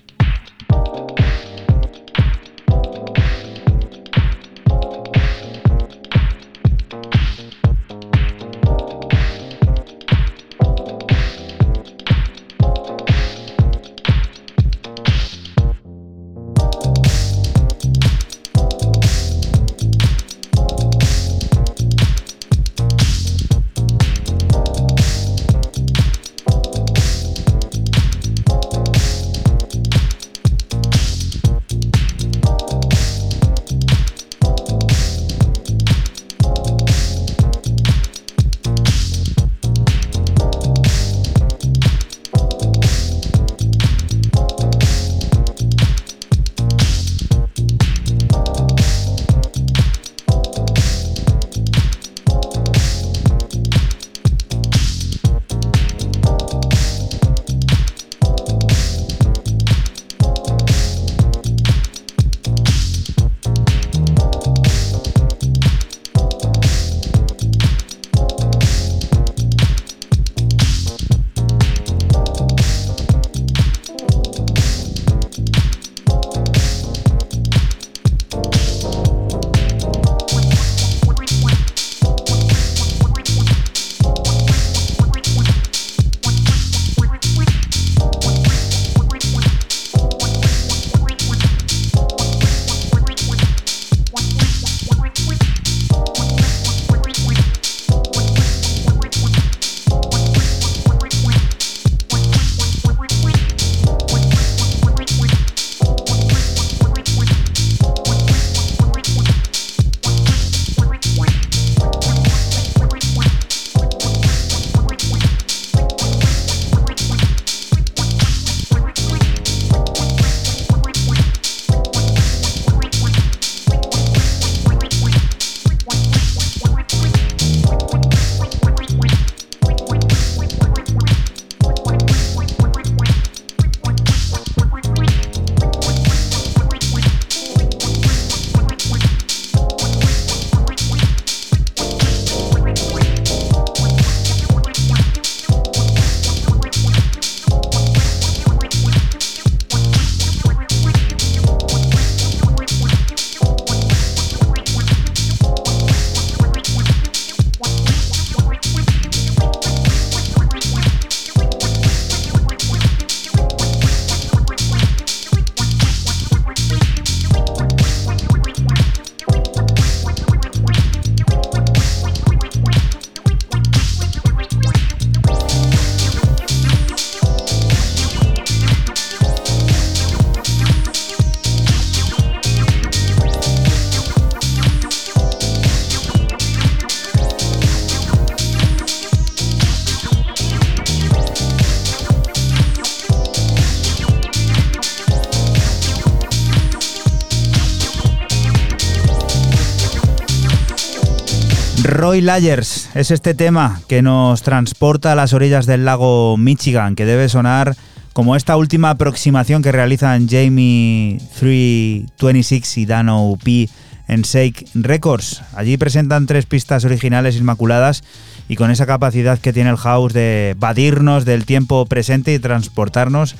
Layers es este tema que nos transporta a las orillas del lago Michigan, que debe sonar como esta última aproximación que realizan Jamie 326 y Dano P en Shake Records. Allí presentan tres pistas originales inmaculadas y con esa capacidad que tiene el house de vadirnos del tiempo presente y transportarnos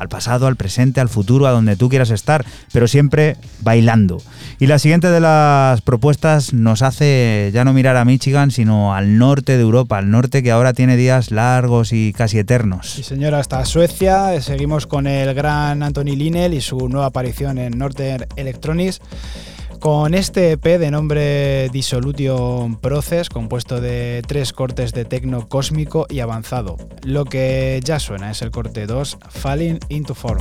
al pasado, al presente, al futuro, a donde tú quieras estar, pero siempre bailando. Y la siguiente de las propuestas nos hace ya no mirar a Michigan, sino al norte de Europa, al norte que ahora tiene días largos y casi eternos. Sí, señor, hasta Suecia. Seguimos con el gran Anthony Linnell y su nueva aparición en Northern Electronics con este EP de nombre Dissolution Process, compuesto de tres cortes de tecno cósmico y avanzado. Lo que ya suena es el corte 2, Falling into Form.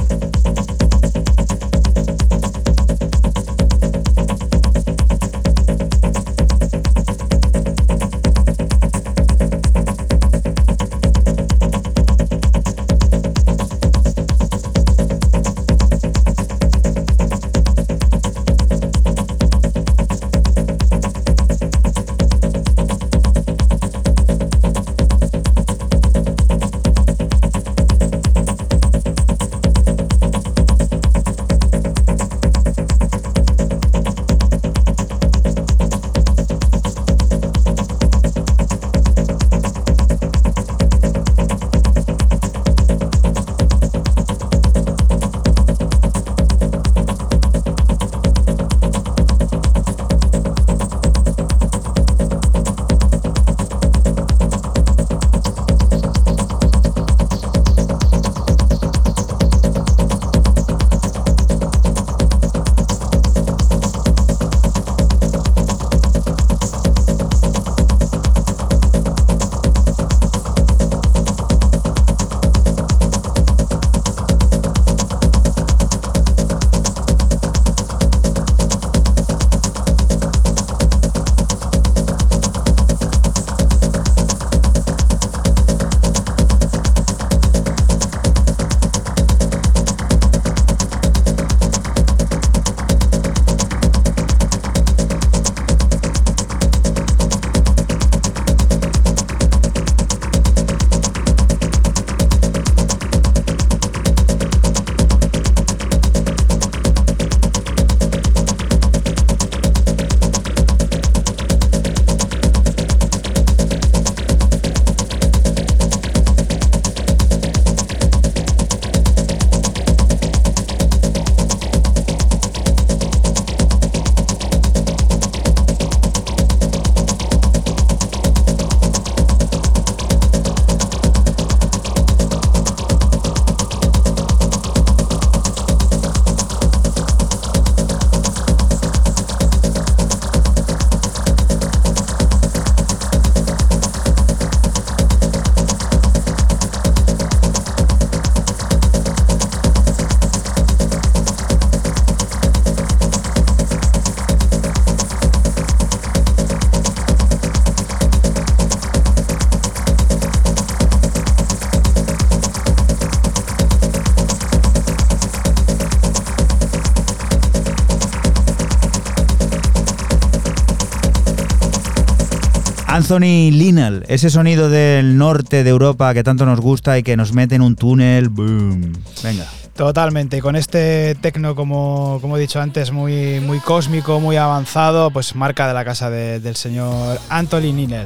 Anthony Linnell, ese sonido del norte de Europa que tanto nos gusta y que nos mete en un túnel. Boom. Venga. Totalmente, con este tecno, como, como he dicho antes, muy, muy cósmico, muy avanzado, pues marca de la casa de- del señor Anthony Linnell.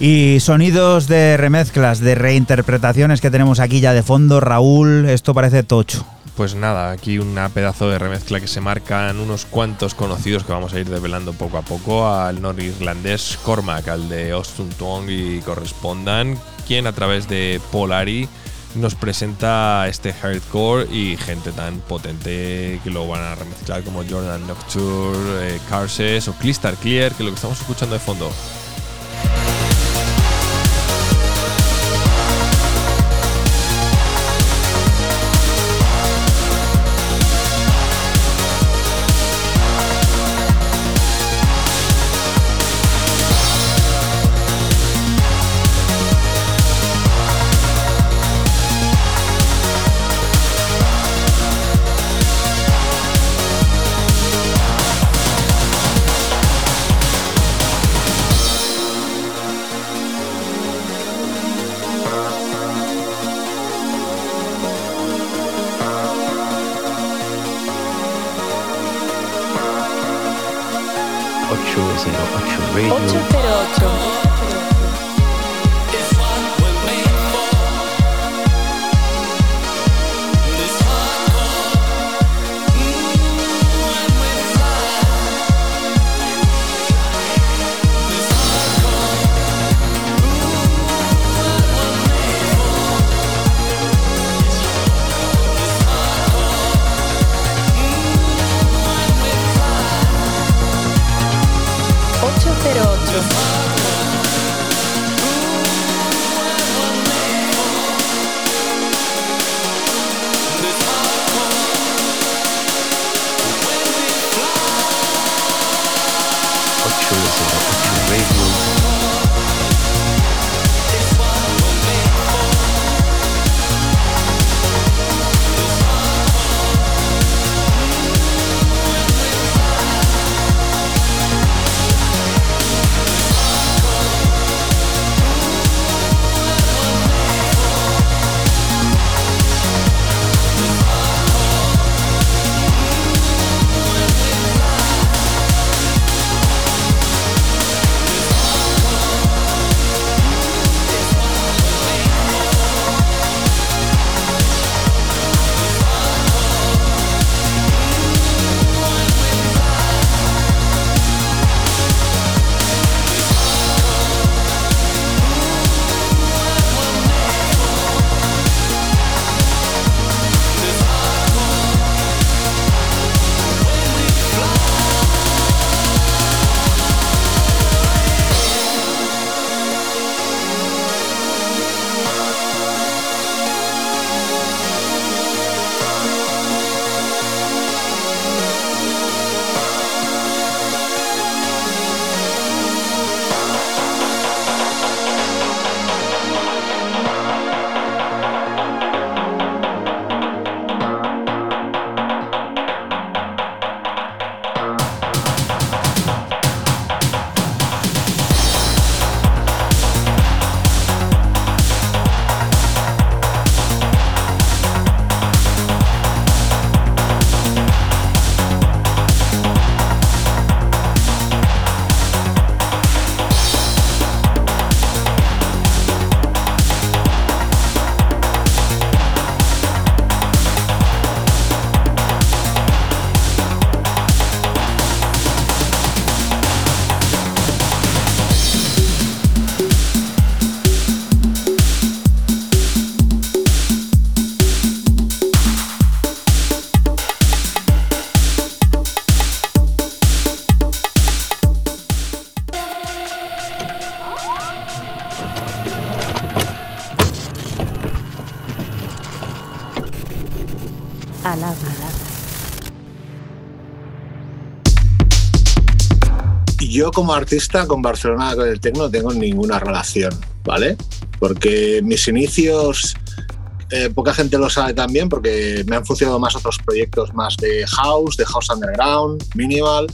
Y sonidos de remezclas, de reinterpretaciones que tenemos aquí ya de fondo. Raúl, esto parece tocho. Pues nada, aquí una pedazo de remezcla que se marcan unos cuantos conocidos que vamos a ir develando poco a poco al norirlandés Cormac, al de Ostuntong y Correspondan, quien a través de Polari nos presenta este hardcore y gente tan potente que lo van a remezclar como Jordan Nocturne, eh, Carses o Crystal Clear, que lo que estamos escuchando de fondo. Como artista con Barcelona con el tecno no tengo ninguna relación, ¿vale? Porque mis inicios, eh, poca gente lo sabe también porque me han funcionado más otros proyectos más de house, de house underground, minimal,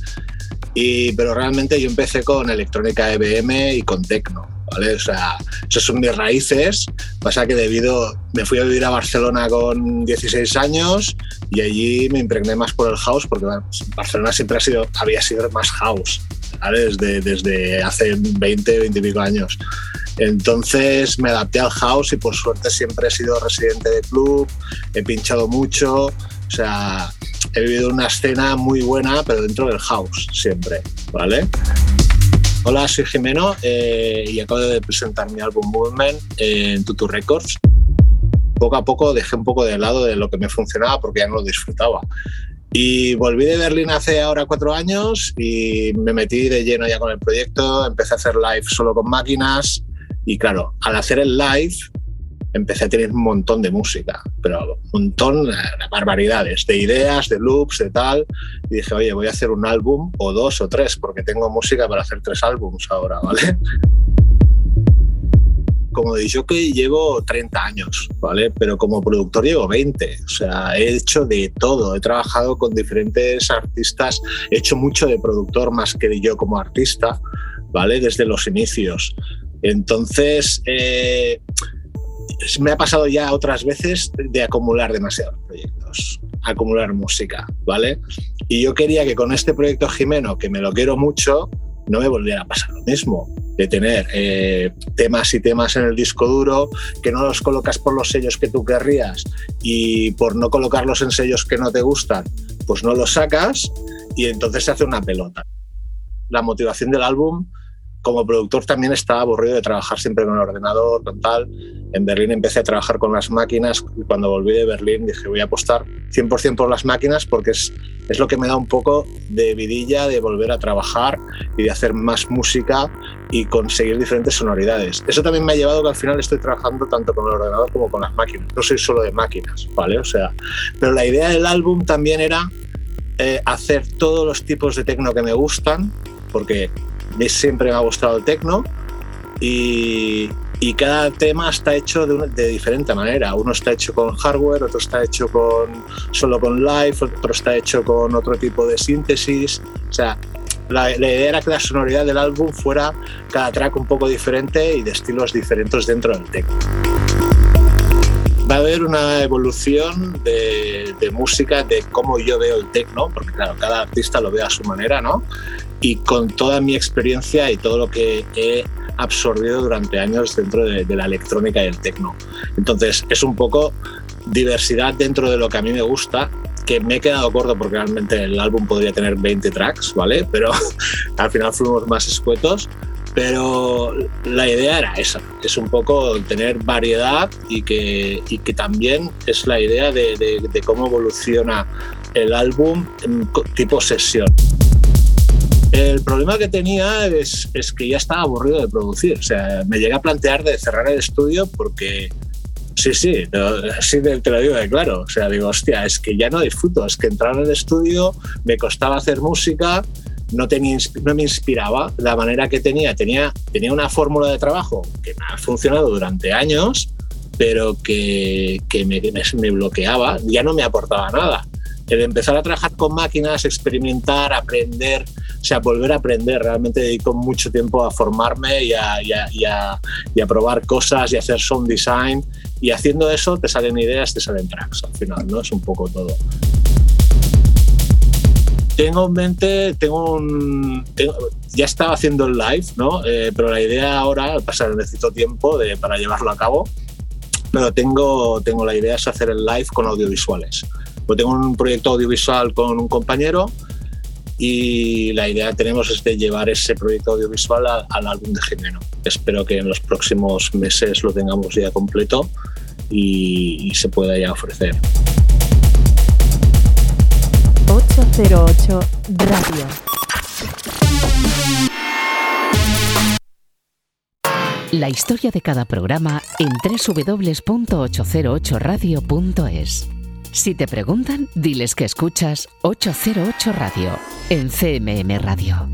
y, pero realmente yo empecé con electrónica EBM y con tecno, ¿vale? O sea, esas son mis raíces. Pasa que debido, me fui a vivir a Barcelona con 16 años y allí me impregné más por el house porque bueno, Barcelona siempre ha sido, había sido más house, Desde, desde hace 20, 20 y pico años. Entonces me adapté al house y por suerte siempre he sido residente de club, he pinchado mucho, o sea, he vivido una escena muy buena, pero dentro del house siempre, ¿vale? Hola, soy Jimeno eh, y acabo de presentar mi álbum Movement en Tutu Records. Poco a poco dejé un poco de lado de lo que me funcionaba porque ya no lo disfrutaba. Y volví de Berlín hace ahora cuatro años y me metí de lleno ya con el proyecto, empecé a hacer live solo con máquinas y claro, al hacer el live empecé a tener un montón de música, pero un montón, eh, barbaridades, de ideas, de loops, de tal. Y dije, oye, voy a hacer un álbum o dos o tres, porque tengo música para hacer tres álbums ahora, ¿vale? Como de jockey llevo 30 años, ¿vale? Pero como productor llevo 20. O sea, he hecho de todo. He trabajado con diferentes artistas. He hecho mucho de productor más que yo como artista, ¿vale? Desde los inicios. Entonces, eh, me ha pasado ya otras veces de acumular demasiados proyectos, acumular música, ¿vale? Y yo quería que con este proyecto Jimeno, que me lo quiero mucho, no me volviera a pasar lo mismo. De tener eh, temas y temas en el disco duro que no los colocas por los sellos que tú querrías y por no colocarlos en sellos que no te gustan, pues no los sacas y entonces se hace una pelota. La motivación del álbum como productor también estaba aburrido de trabajar siempre con el ordenador, con tal. En Berlín empecé a trabajar con las máquinas y cuando volví de Berlín dije voy a apostar 100% por las máquinas porque es, es lo que me da un poco de vidilla de volver a trabajar y de hacer más música y conseguir diferentes sonoridades. Eso también me ha llevado que al final estoy trabajando tanto con el ordenador como con las máquinas. No soy solo de máquinas, ¿vale? O sea, pero la idea del álbum también era eh, hacer todos los tipos de tecno que me gustan porque mí siempre me ha gustado el techno y, y cada tema está hecho de, una, de, diferente manera. Uno está hecho con hardware, otro está hecho con, solo con live, otro está hecho con otro tipo de síntesis. O sea, la, la, idea era que la sonoridad del álbum fuera cada track un poco diferente y de estilos diferentes dentro del techno. Va a haber una evolución de, de música, de cómo yo veo el techno, porque claro, cada artista lo ve a su manera, ¿no? Y con toda mi experiencia y todo lo que he absorbido durante años dentro de, de la electrónica y el techno. Entonces es un poco diversidad dentro de lo que a mí me gusta, que me he quedado corto porque realmente el álbum podría tener 20 tracks, ¿vale? Pero al final fuimos más escuetos. Pero la idea era esa, es un poco tener variedad y que, y que también es la idea de, de, de cómo evoluciona el álbum en tipo sesión. El problema que tenía es, es, que ya estaba aburrido de producir. O sea, me llegué a plantear de cerrar el estudio porque, sí, sí, sí te lo digo de claro. O sea, digo, hostia, es que ya no disfruto. Es que entrar en el estudio me costaba hacer música, no, tenía, no me inspiraba la manera que tenía. Tenía, tenía una fórmula de trabajo que me ha funcionado durante años, pero que, que me, me bloqueaba, ya no me aportaba nada el empezar a trabajar con máquinas, experimentar, aprender, o sea, volver a aprender. Realmente dedico mucho tiempo a formarme y a, y a, y a, y a probar cosas y hacer sound design. Y haciendo eso te salen ideas, te salen tracks al final, ¿no? Es un poco todo. Tengo en mente, tengo un. Tengo, ya estaba haciendo el live, ¿no? Eh, pero la idea ahora, pasa, necesito tiempo de, para llevarlo a cabo, pero tengo, tengo la idea es hacer el live con audiovisuales. Pues tengo un proyecto audiovisual con un compañero y la idea que tenemos es de llevar ese proyecto audiovisual al, álbum de Jimeno. Espero que en los próximos meses lo tengamos ya completo y, y se pueda ya ofrecer. 808 Radio. La historia de cada programa en www.808radio.es. Si te preguntan, diles que escuchas 808 Radio en CMM Radio.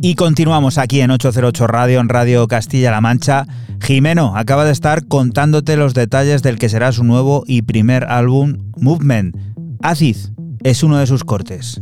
Y continuamos aquí en 808 Radio, en Radio Castilla-La Mancha. Jimeno acaba de estar contándote los detalles del que será su nuevo y primer álbum, Movement. Acid es uno de sus cortes.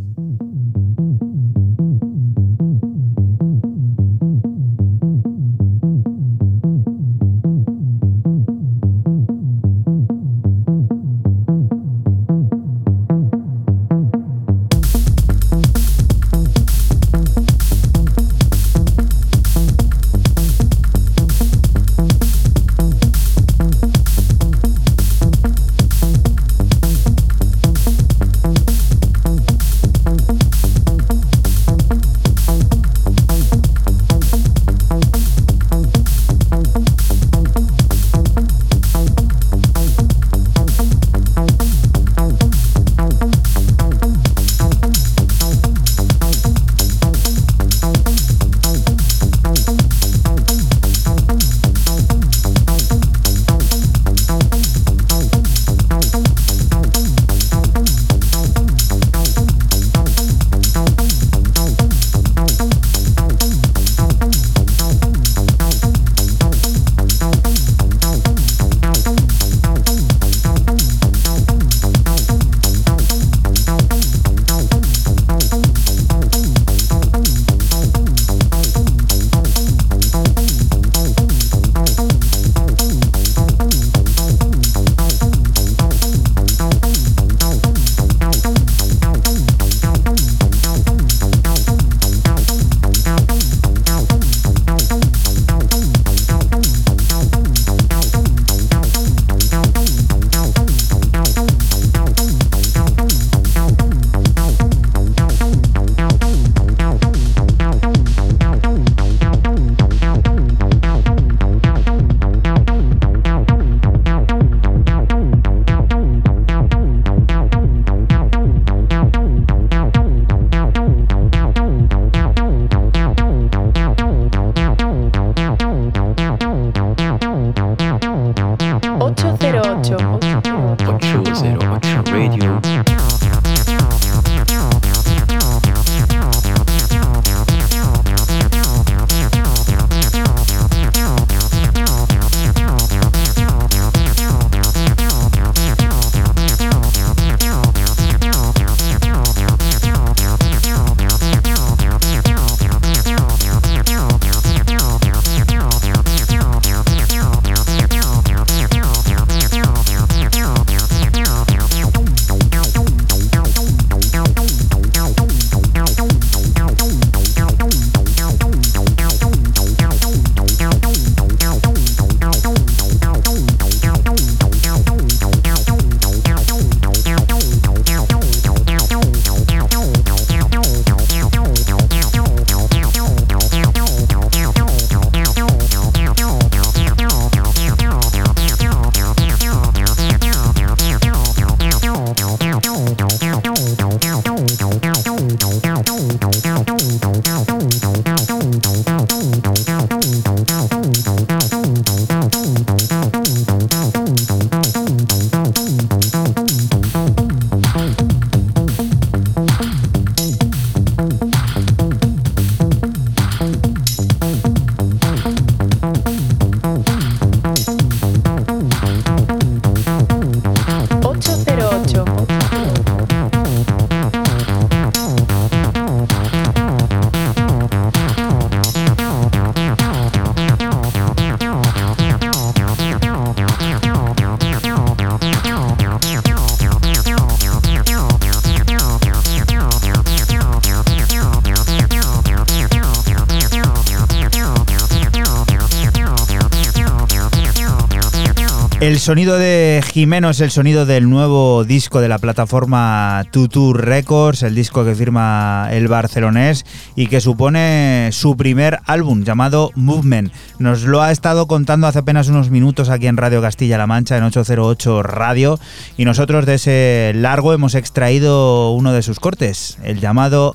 Sonido de Jimeno es el sonido del nuevo disco de la plataforma Tutu Records, el disco que firma el barcelonés y que supone su primer álbum llamado Movement. Nos lo ha estado contando hace apenas unos minutos aquí en Radio Castilla-La Mancha en 808 Radio y nosotros de ese largo hemos extraído uno de sus cortes, el llamado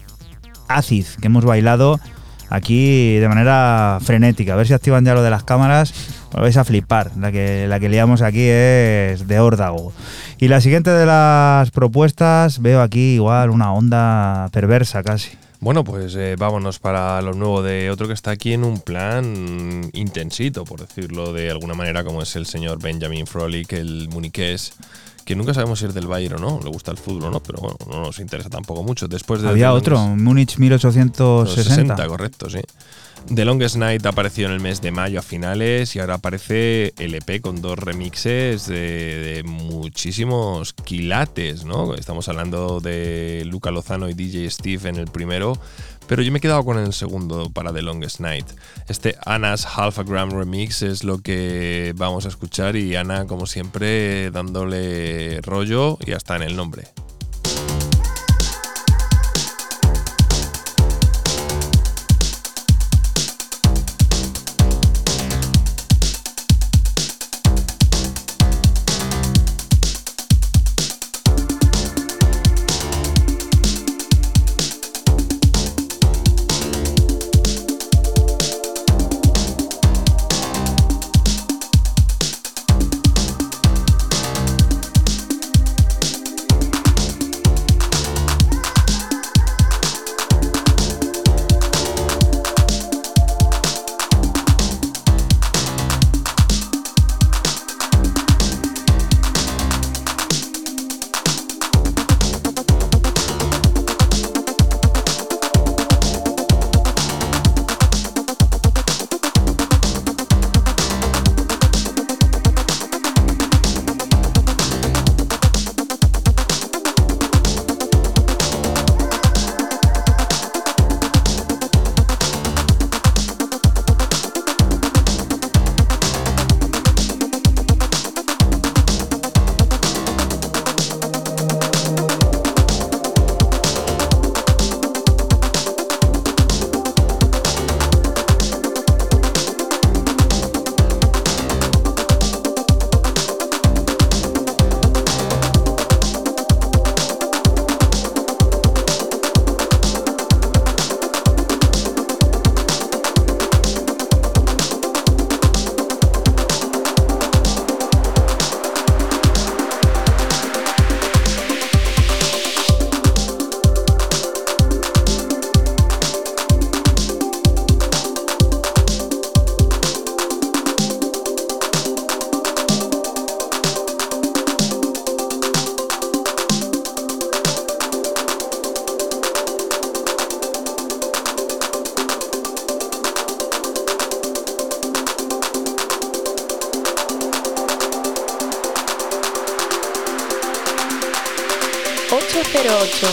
Acid, que hemos bailado aquí de manera frenética. A ver si activan ya lo de las cámaras. Os vais a flipar. La que, la que liamos aquí es de órdago. Y la siguiente de las propuestas, veo aquí igual una onda perversa casi. Bueno, pues eh, vámonos para lo nuevo de otro que está aquí en un plan intensito, por decirlo de alguna manera, como es el señor Benjamin Frolic, el muniqués, que nunca sabemos si es del Bayern o no, le gusta el fútbol o no, pero bueno, no nos interesa tampoco mucho. Después de Había The otro, Longest- Múnich 1860. 60, correcto, sí. The Longest Night apareció en el mes de mayo a finales y ahora aparece el EP con dos remixes de, de muchísimos quilates, ¿no? Estamos hablando de Luca Lozano y DJ Steve en el primero, pero yo me he quedado con el segundo para The Longest Night. Este Anna's Half a Gram Remix es lo que vamos a escuchar y Ana, como siempre, dándole rollo y hasta en el nombre.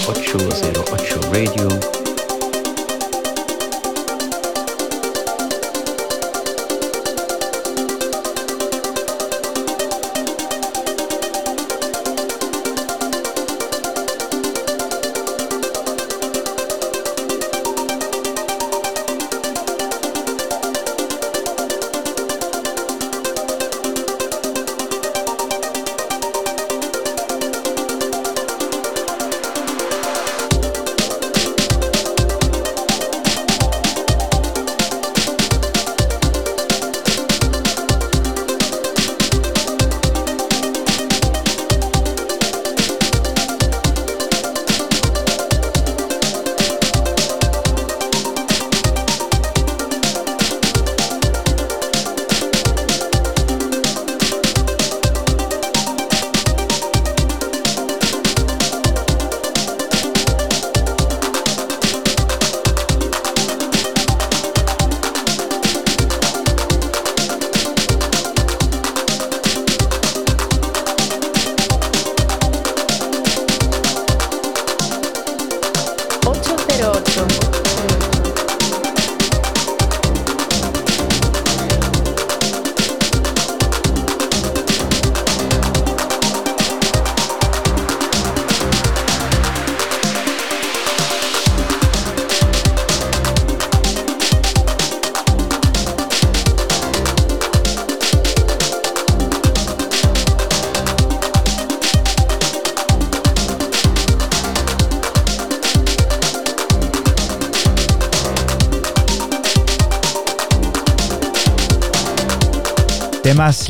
808 Radio.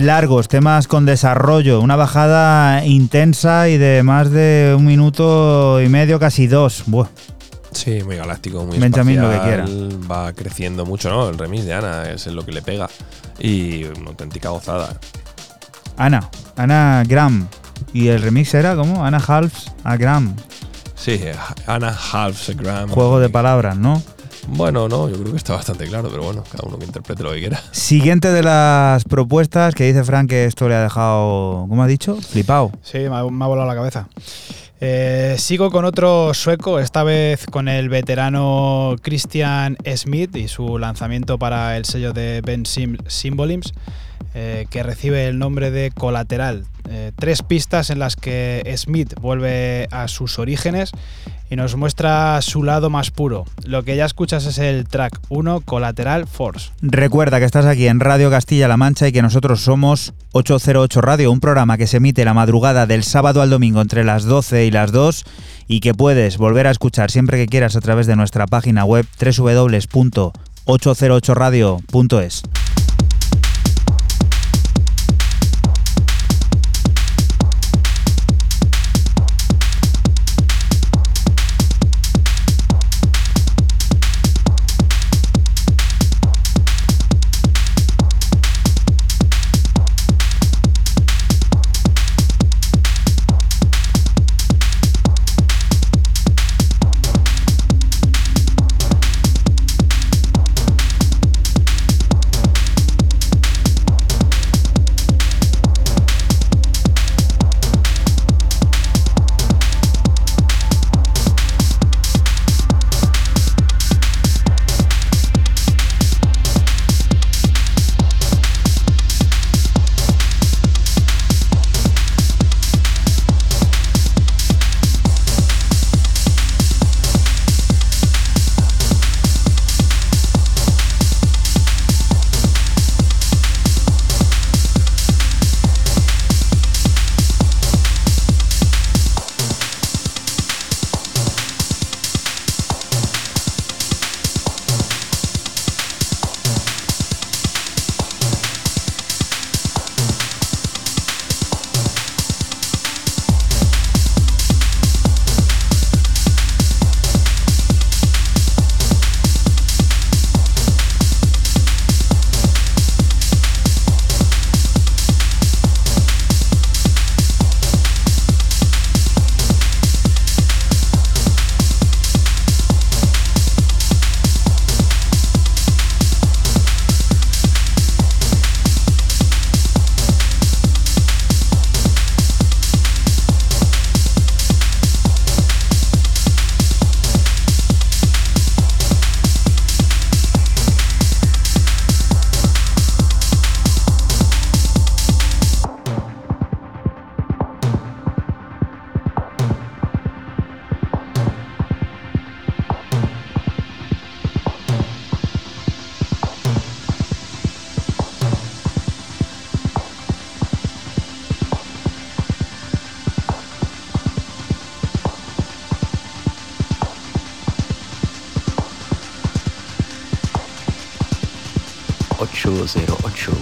Temas largos, temas con desarrollo, una bajada intensa y de más de un minuto y medio, casi dos. Buah. Sí, muy galáctico, muy Benjamín, lo que espacial, Va creciendo mucho, ¿no? El remix de Ana es lo que le pega. Y una auténtica gozada. Ana, Ana Gram. ¿Y el remix era cómo? Ana Halves a Gram. Sí, Ana Halves a Gram. Juego de palabras, ¿no? Bueno, no, yo creo que está bastante claro, pero bueno, cada uno que interprete lo que quiera. Siguiente de las propuestas que dice Frank que esto le ha dejado, ¿cómo ha dicho? Flipado. Sí, me ha, me ha volado la cabeza. Eh, sigo con otro sueco, esta vez con el veterano Christian Smith y su lanzamiento para el sello de Ben Sim Symbolims, eh, que recibe el nombre de Colateral. Eh, tres pistas en las que Smith vuelve a sus orígenes y nos muestra su lado más puro. Lo que ya escuchas es el track 1, Colateral Force. Recuerda que estás aquí en Radio Castilla-La Mancha y que nosotros somos 808 Radio, un programa que se emite la madrugada del sábado al domingo entre las 12 y las 2 y que puedes volver a escuchar siempre que quieras a través de nuestra página web www.808radio.es.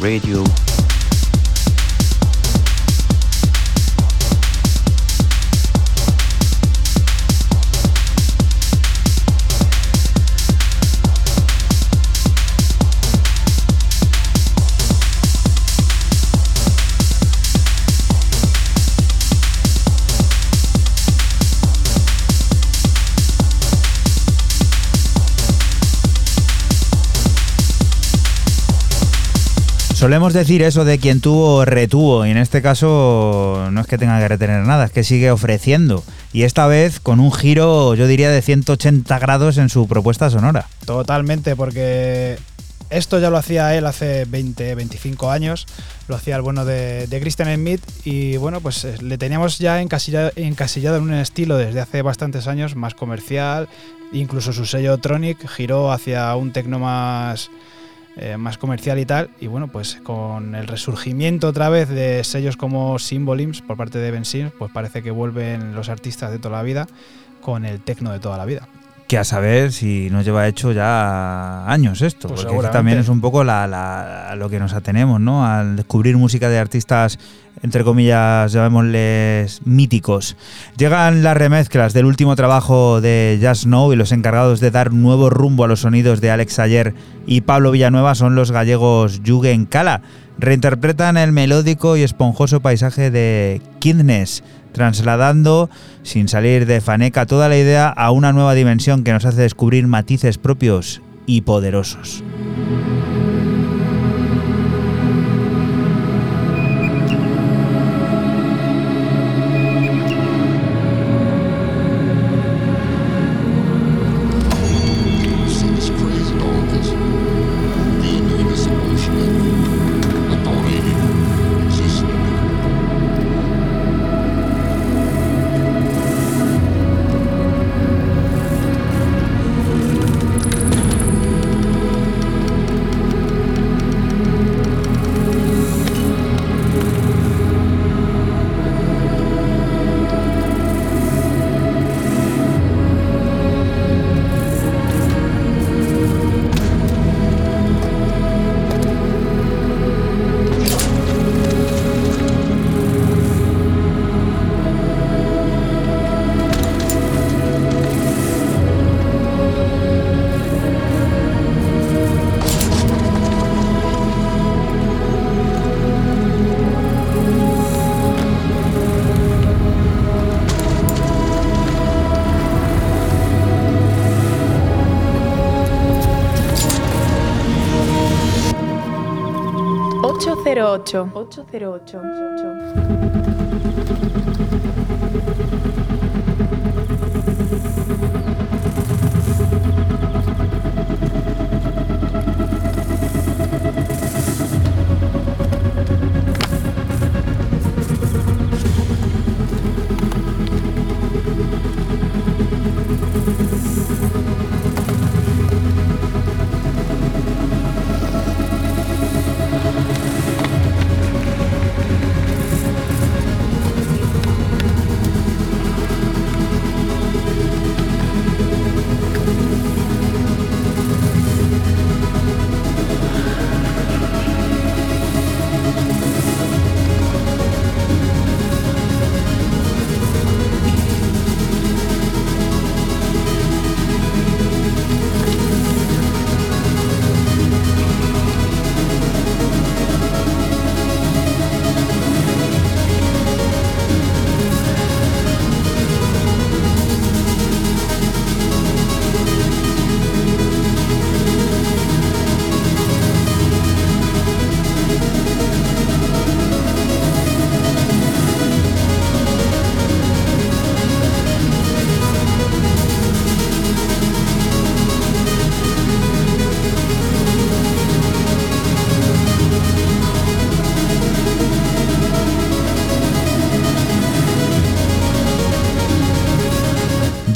Radio. Solemos decir eso de quien tuvo, retuvo, y en este caso no es que tenga que retener nada, es que sigue ofreciendo. Y esta vez con un giro, yo diría, de 180 grados en su propuesta sonora. Totalmente, porque esto ya lo hacía él hace 20, 25 años, lo hacía el bueno de, de Christian Smith y bueno, pues eh, le teníamos ya encasillado, encasillado en un estilo desde hace bastantes años más comercial, incluso su sello Tronic giró hacia un tecno más, eh, más comercial y tal, y bueno, pues con el resurgimiento otra vez de sellos como Symbolims por parte de Ben Sims, pues parece que vuelven los artistas de toda la vida con el tecno de toda la vida que a saber si nos lleva hecho ya años esto, Pues porque también es un poco la, lo que nos atenemos, ¿no? Al descubrir música de artistas, entre comillas, llamémosles míticos. Llegan las remezclas del último trabajo de Just Know y los encargados de dar nuevo rumbo a los sonidos de Alex Ayer y Pablo Villanueva son los gallegos Juguen Cala. Reinterpretan el melódico y esponjoso paisaje de Kidness, trasladando, sin salir de Faneca, toda la idea a una nueva dimensión que nos hace descubrir matices propios y poderosos. 08.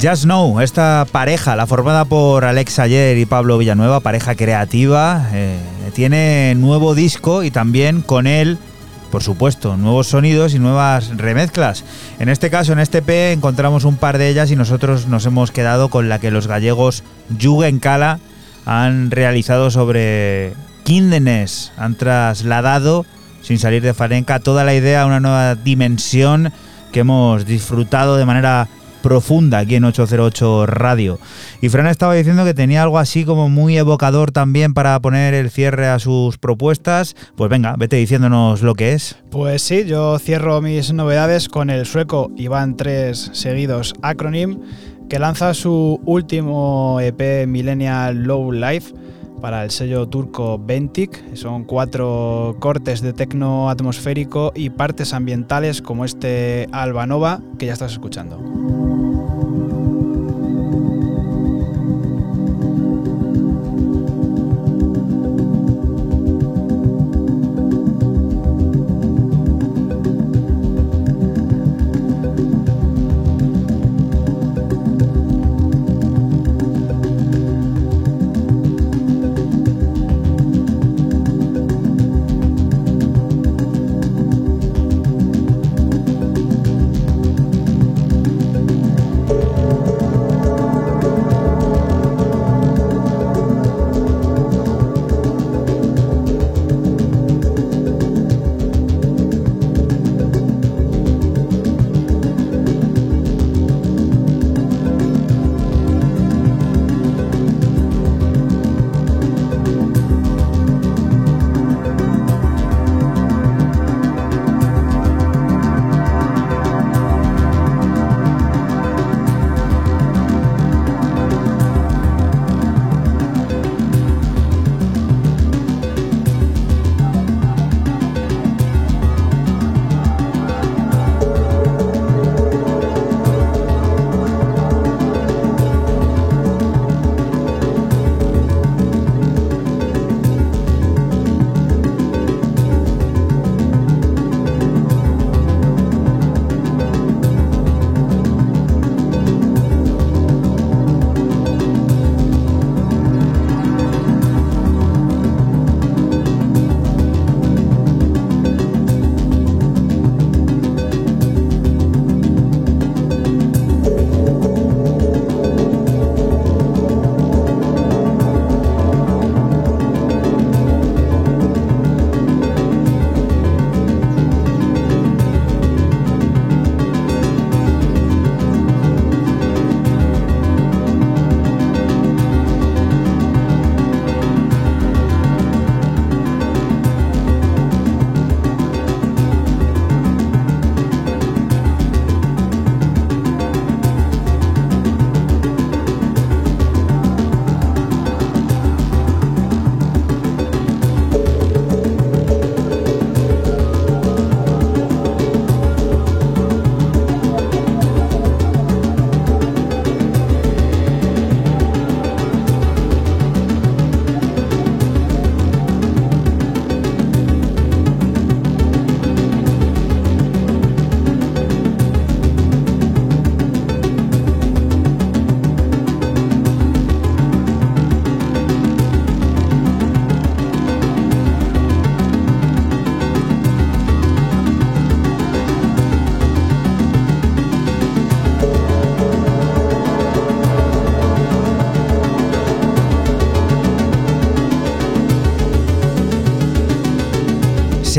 Just Know, esta pareja, la formada por Alex Ayer y Pablo Villanueva, pareja creativa, eh, tiene nuevo disco y también con él, por supuesto, nuevos sonidos y nuevas remezclas. En este caso, en este P, encontramos un par de ellas y nosotros nos hemos quedado con la que los gallegos Juguen Cala han realizado sobre Kindenes. Han trasladado, sin salir de Farenca, toda la idea a una nueva dimensión que hemos disfrutado de manera profunda aquí en 808 Radio. Y Fran estaba diciendo que tenía algo así como muy evocador también para poner el cierre a sus propuestas. Pues venga, vete diciéndonos lo que es. Pues sí, yo cierro mis novedades con el sueco Iván 3 seguidos Acronym, que lanza su último EP Millennial Low Life para el sello turco Ventic. Son cuatro cortes de tecno atmosférico y partes ambientales como este Albanova que ya estás escuchando.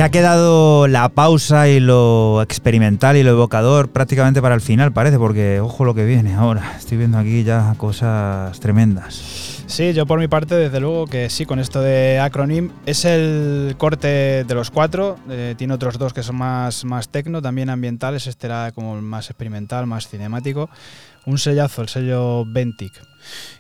Ha quedado la pausa y lo experimental y lo evocador prácticamente para el final, parece, porque ojo lo que viene ahora. Estoy viendo aquí ya cosas tremendas. Sí, yo por mi parte, desde luego que sí, con esto de Acronym. Es el corte de los cuatro. eh, tiene otros dos que son más, más tecno, también ambientales. Este era como más experimental, más cinemático. Un sellazo, el sello Ventic.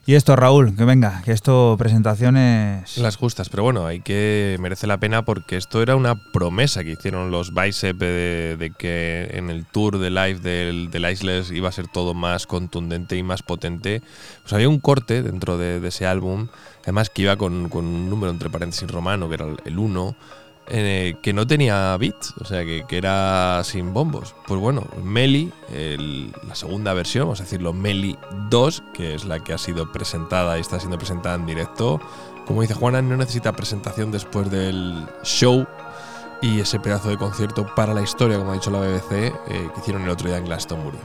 Y esto, Raúl, que venga, que esto, presentaciones. Las justas, pero bueno, hay que merece la pena porque esto era una promesa que hicieron los Bicep de, que en el tour de live del, del Iceless iba a ser todo más contundente y más potente. Pues había un corte dentro de, de ese álbum, además que iba con, con un número entre paréntesis romano, que era el 1, que no tenía beats, o sea, que, era sin bombos. Pues bueno, Meli, el- la segunda versión, vamos a decirlo, Meli 2, que es la que ha sido presentada y está siendo presentada en directo. Como dice Juana, no necesita presentación después del show y ese pedazo de concierto para la historia, como ha dicho la BBC, eh, que hicieron el otro día en Glastonbury.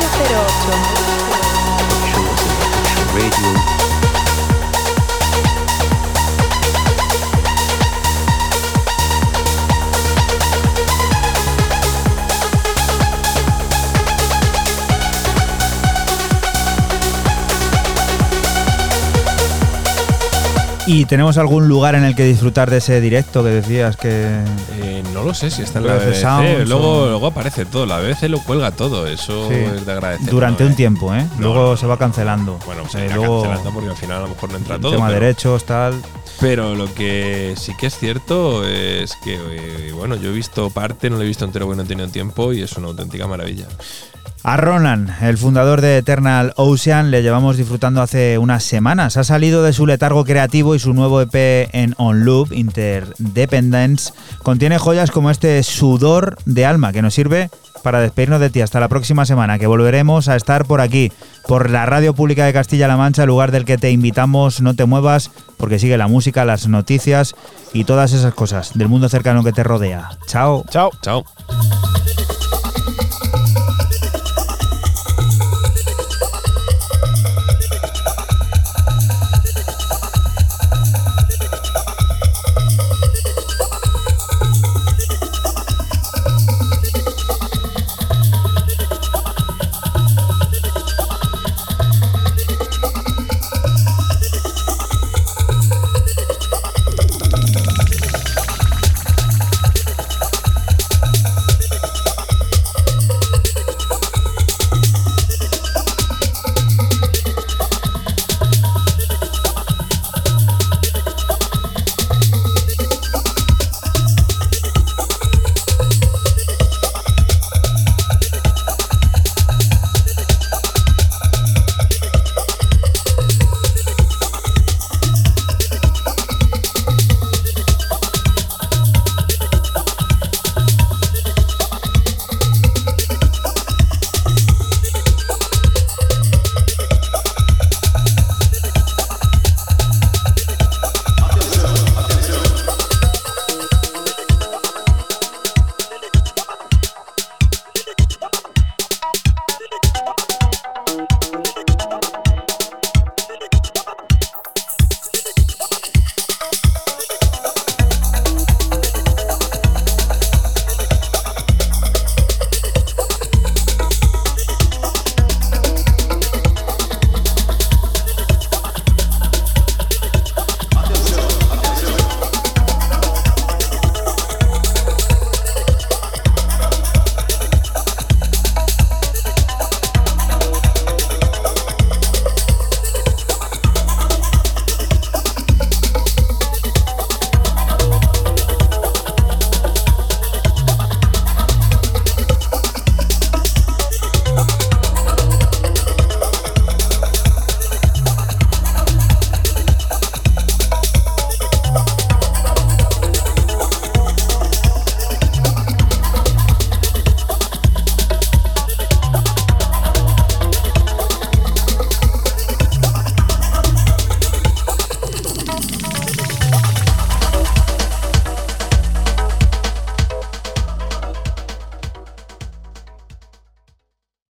808. ¿Y tenemos algún lugar en el que disfrutar de ese directo que decías que.? Eh, no lo sé si está en la BBC BBC. Luego, o- luego aparece todo. La BBC lo cuelga todo. Eso Sí. es de agradecer. Durante un tiempo, ¿eh? No, luego no, se va cancelando. Bueno, Eh, se luego, cancelando porque al final a lo mejor no entra todo. tema pero- derechos, tal. Pero lo que sí que es cierto es que, eh, bueno, yo he visto parte, no lo he visto entero porque no he tenido tiempo y es una auténtica maravilla. A Ronan, el fundador de Eternal Ocean, le llevamos disfrutando hace unas semanas. Ha salido de su letargo creativo y su nuevo EP en On Loop, Interdependence, contiene joyas como este sudor de alma que nos sirve para despedirnos de ti hasta la próxima semana, que volveremos a estar por aquí, por la Radio Pública de Castilla-La Mancha, lugar del que te invitamos, no te muevas, porque sigue la música, las noticias y todas esas cosas del mundo cercano que te rodea. Chao. Chao. Chao.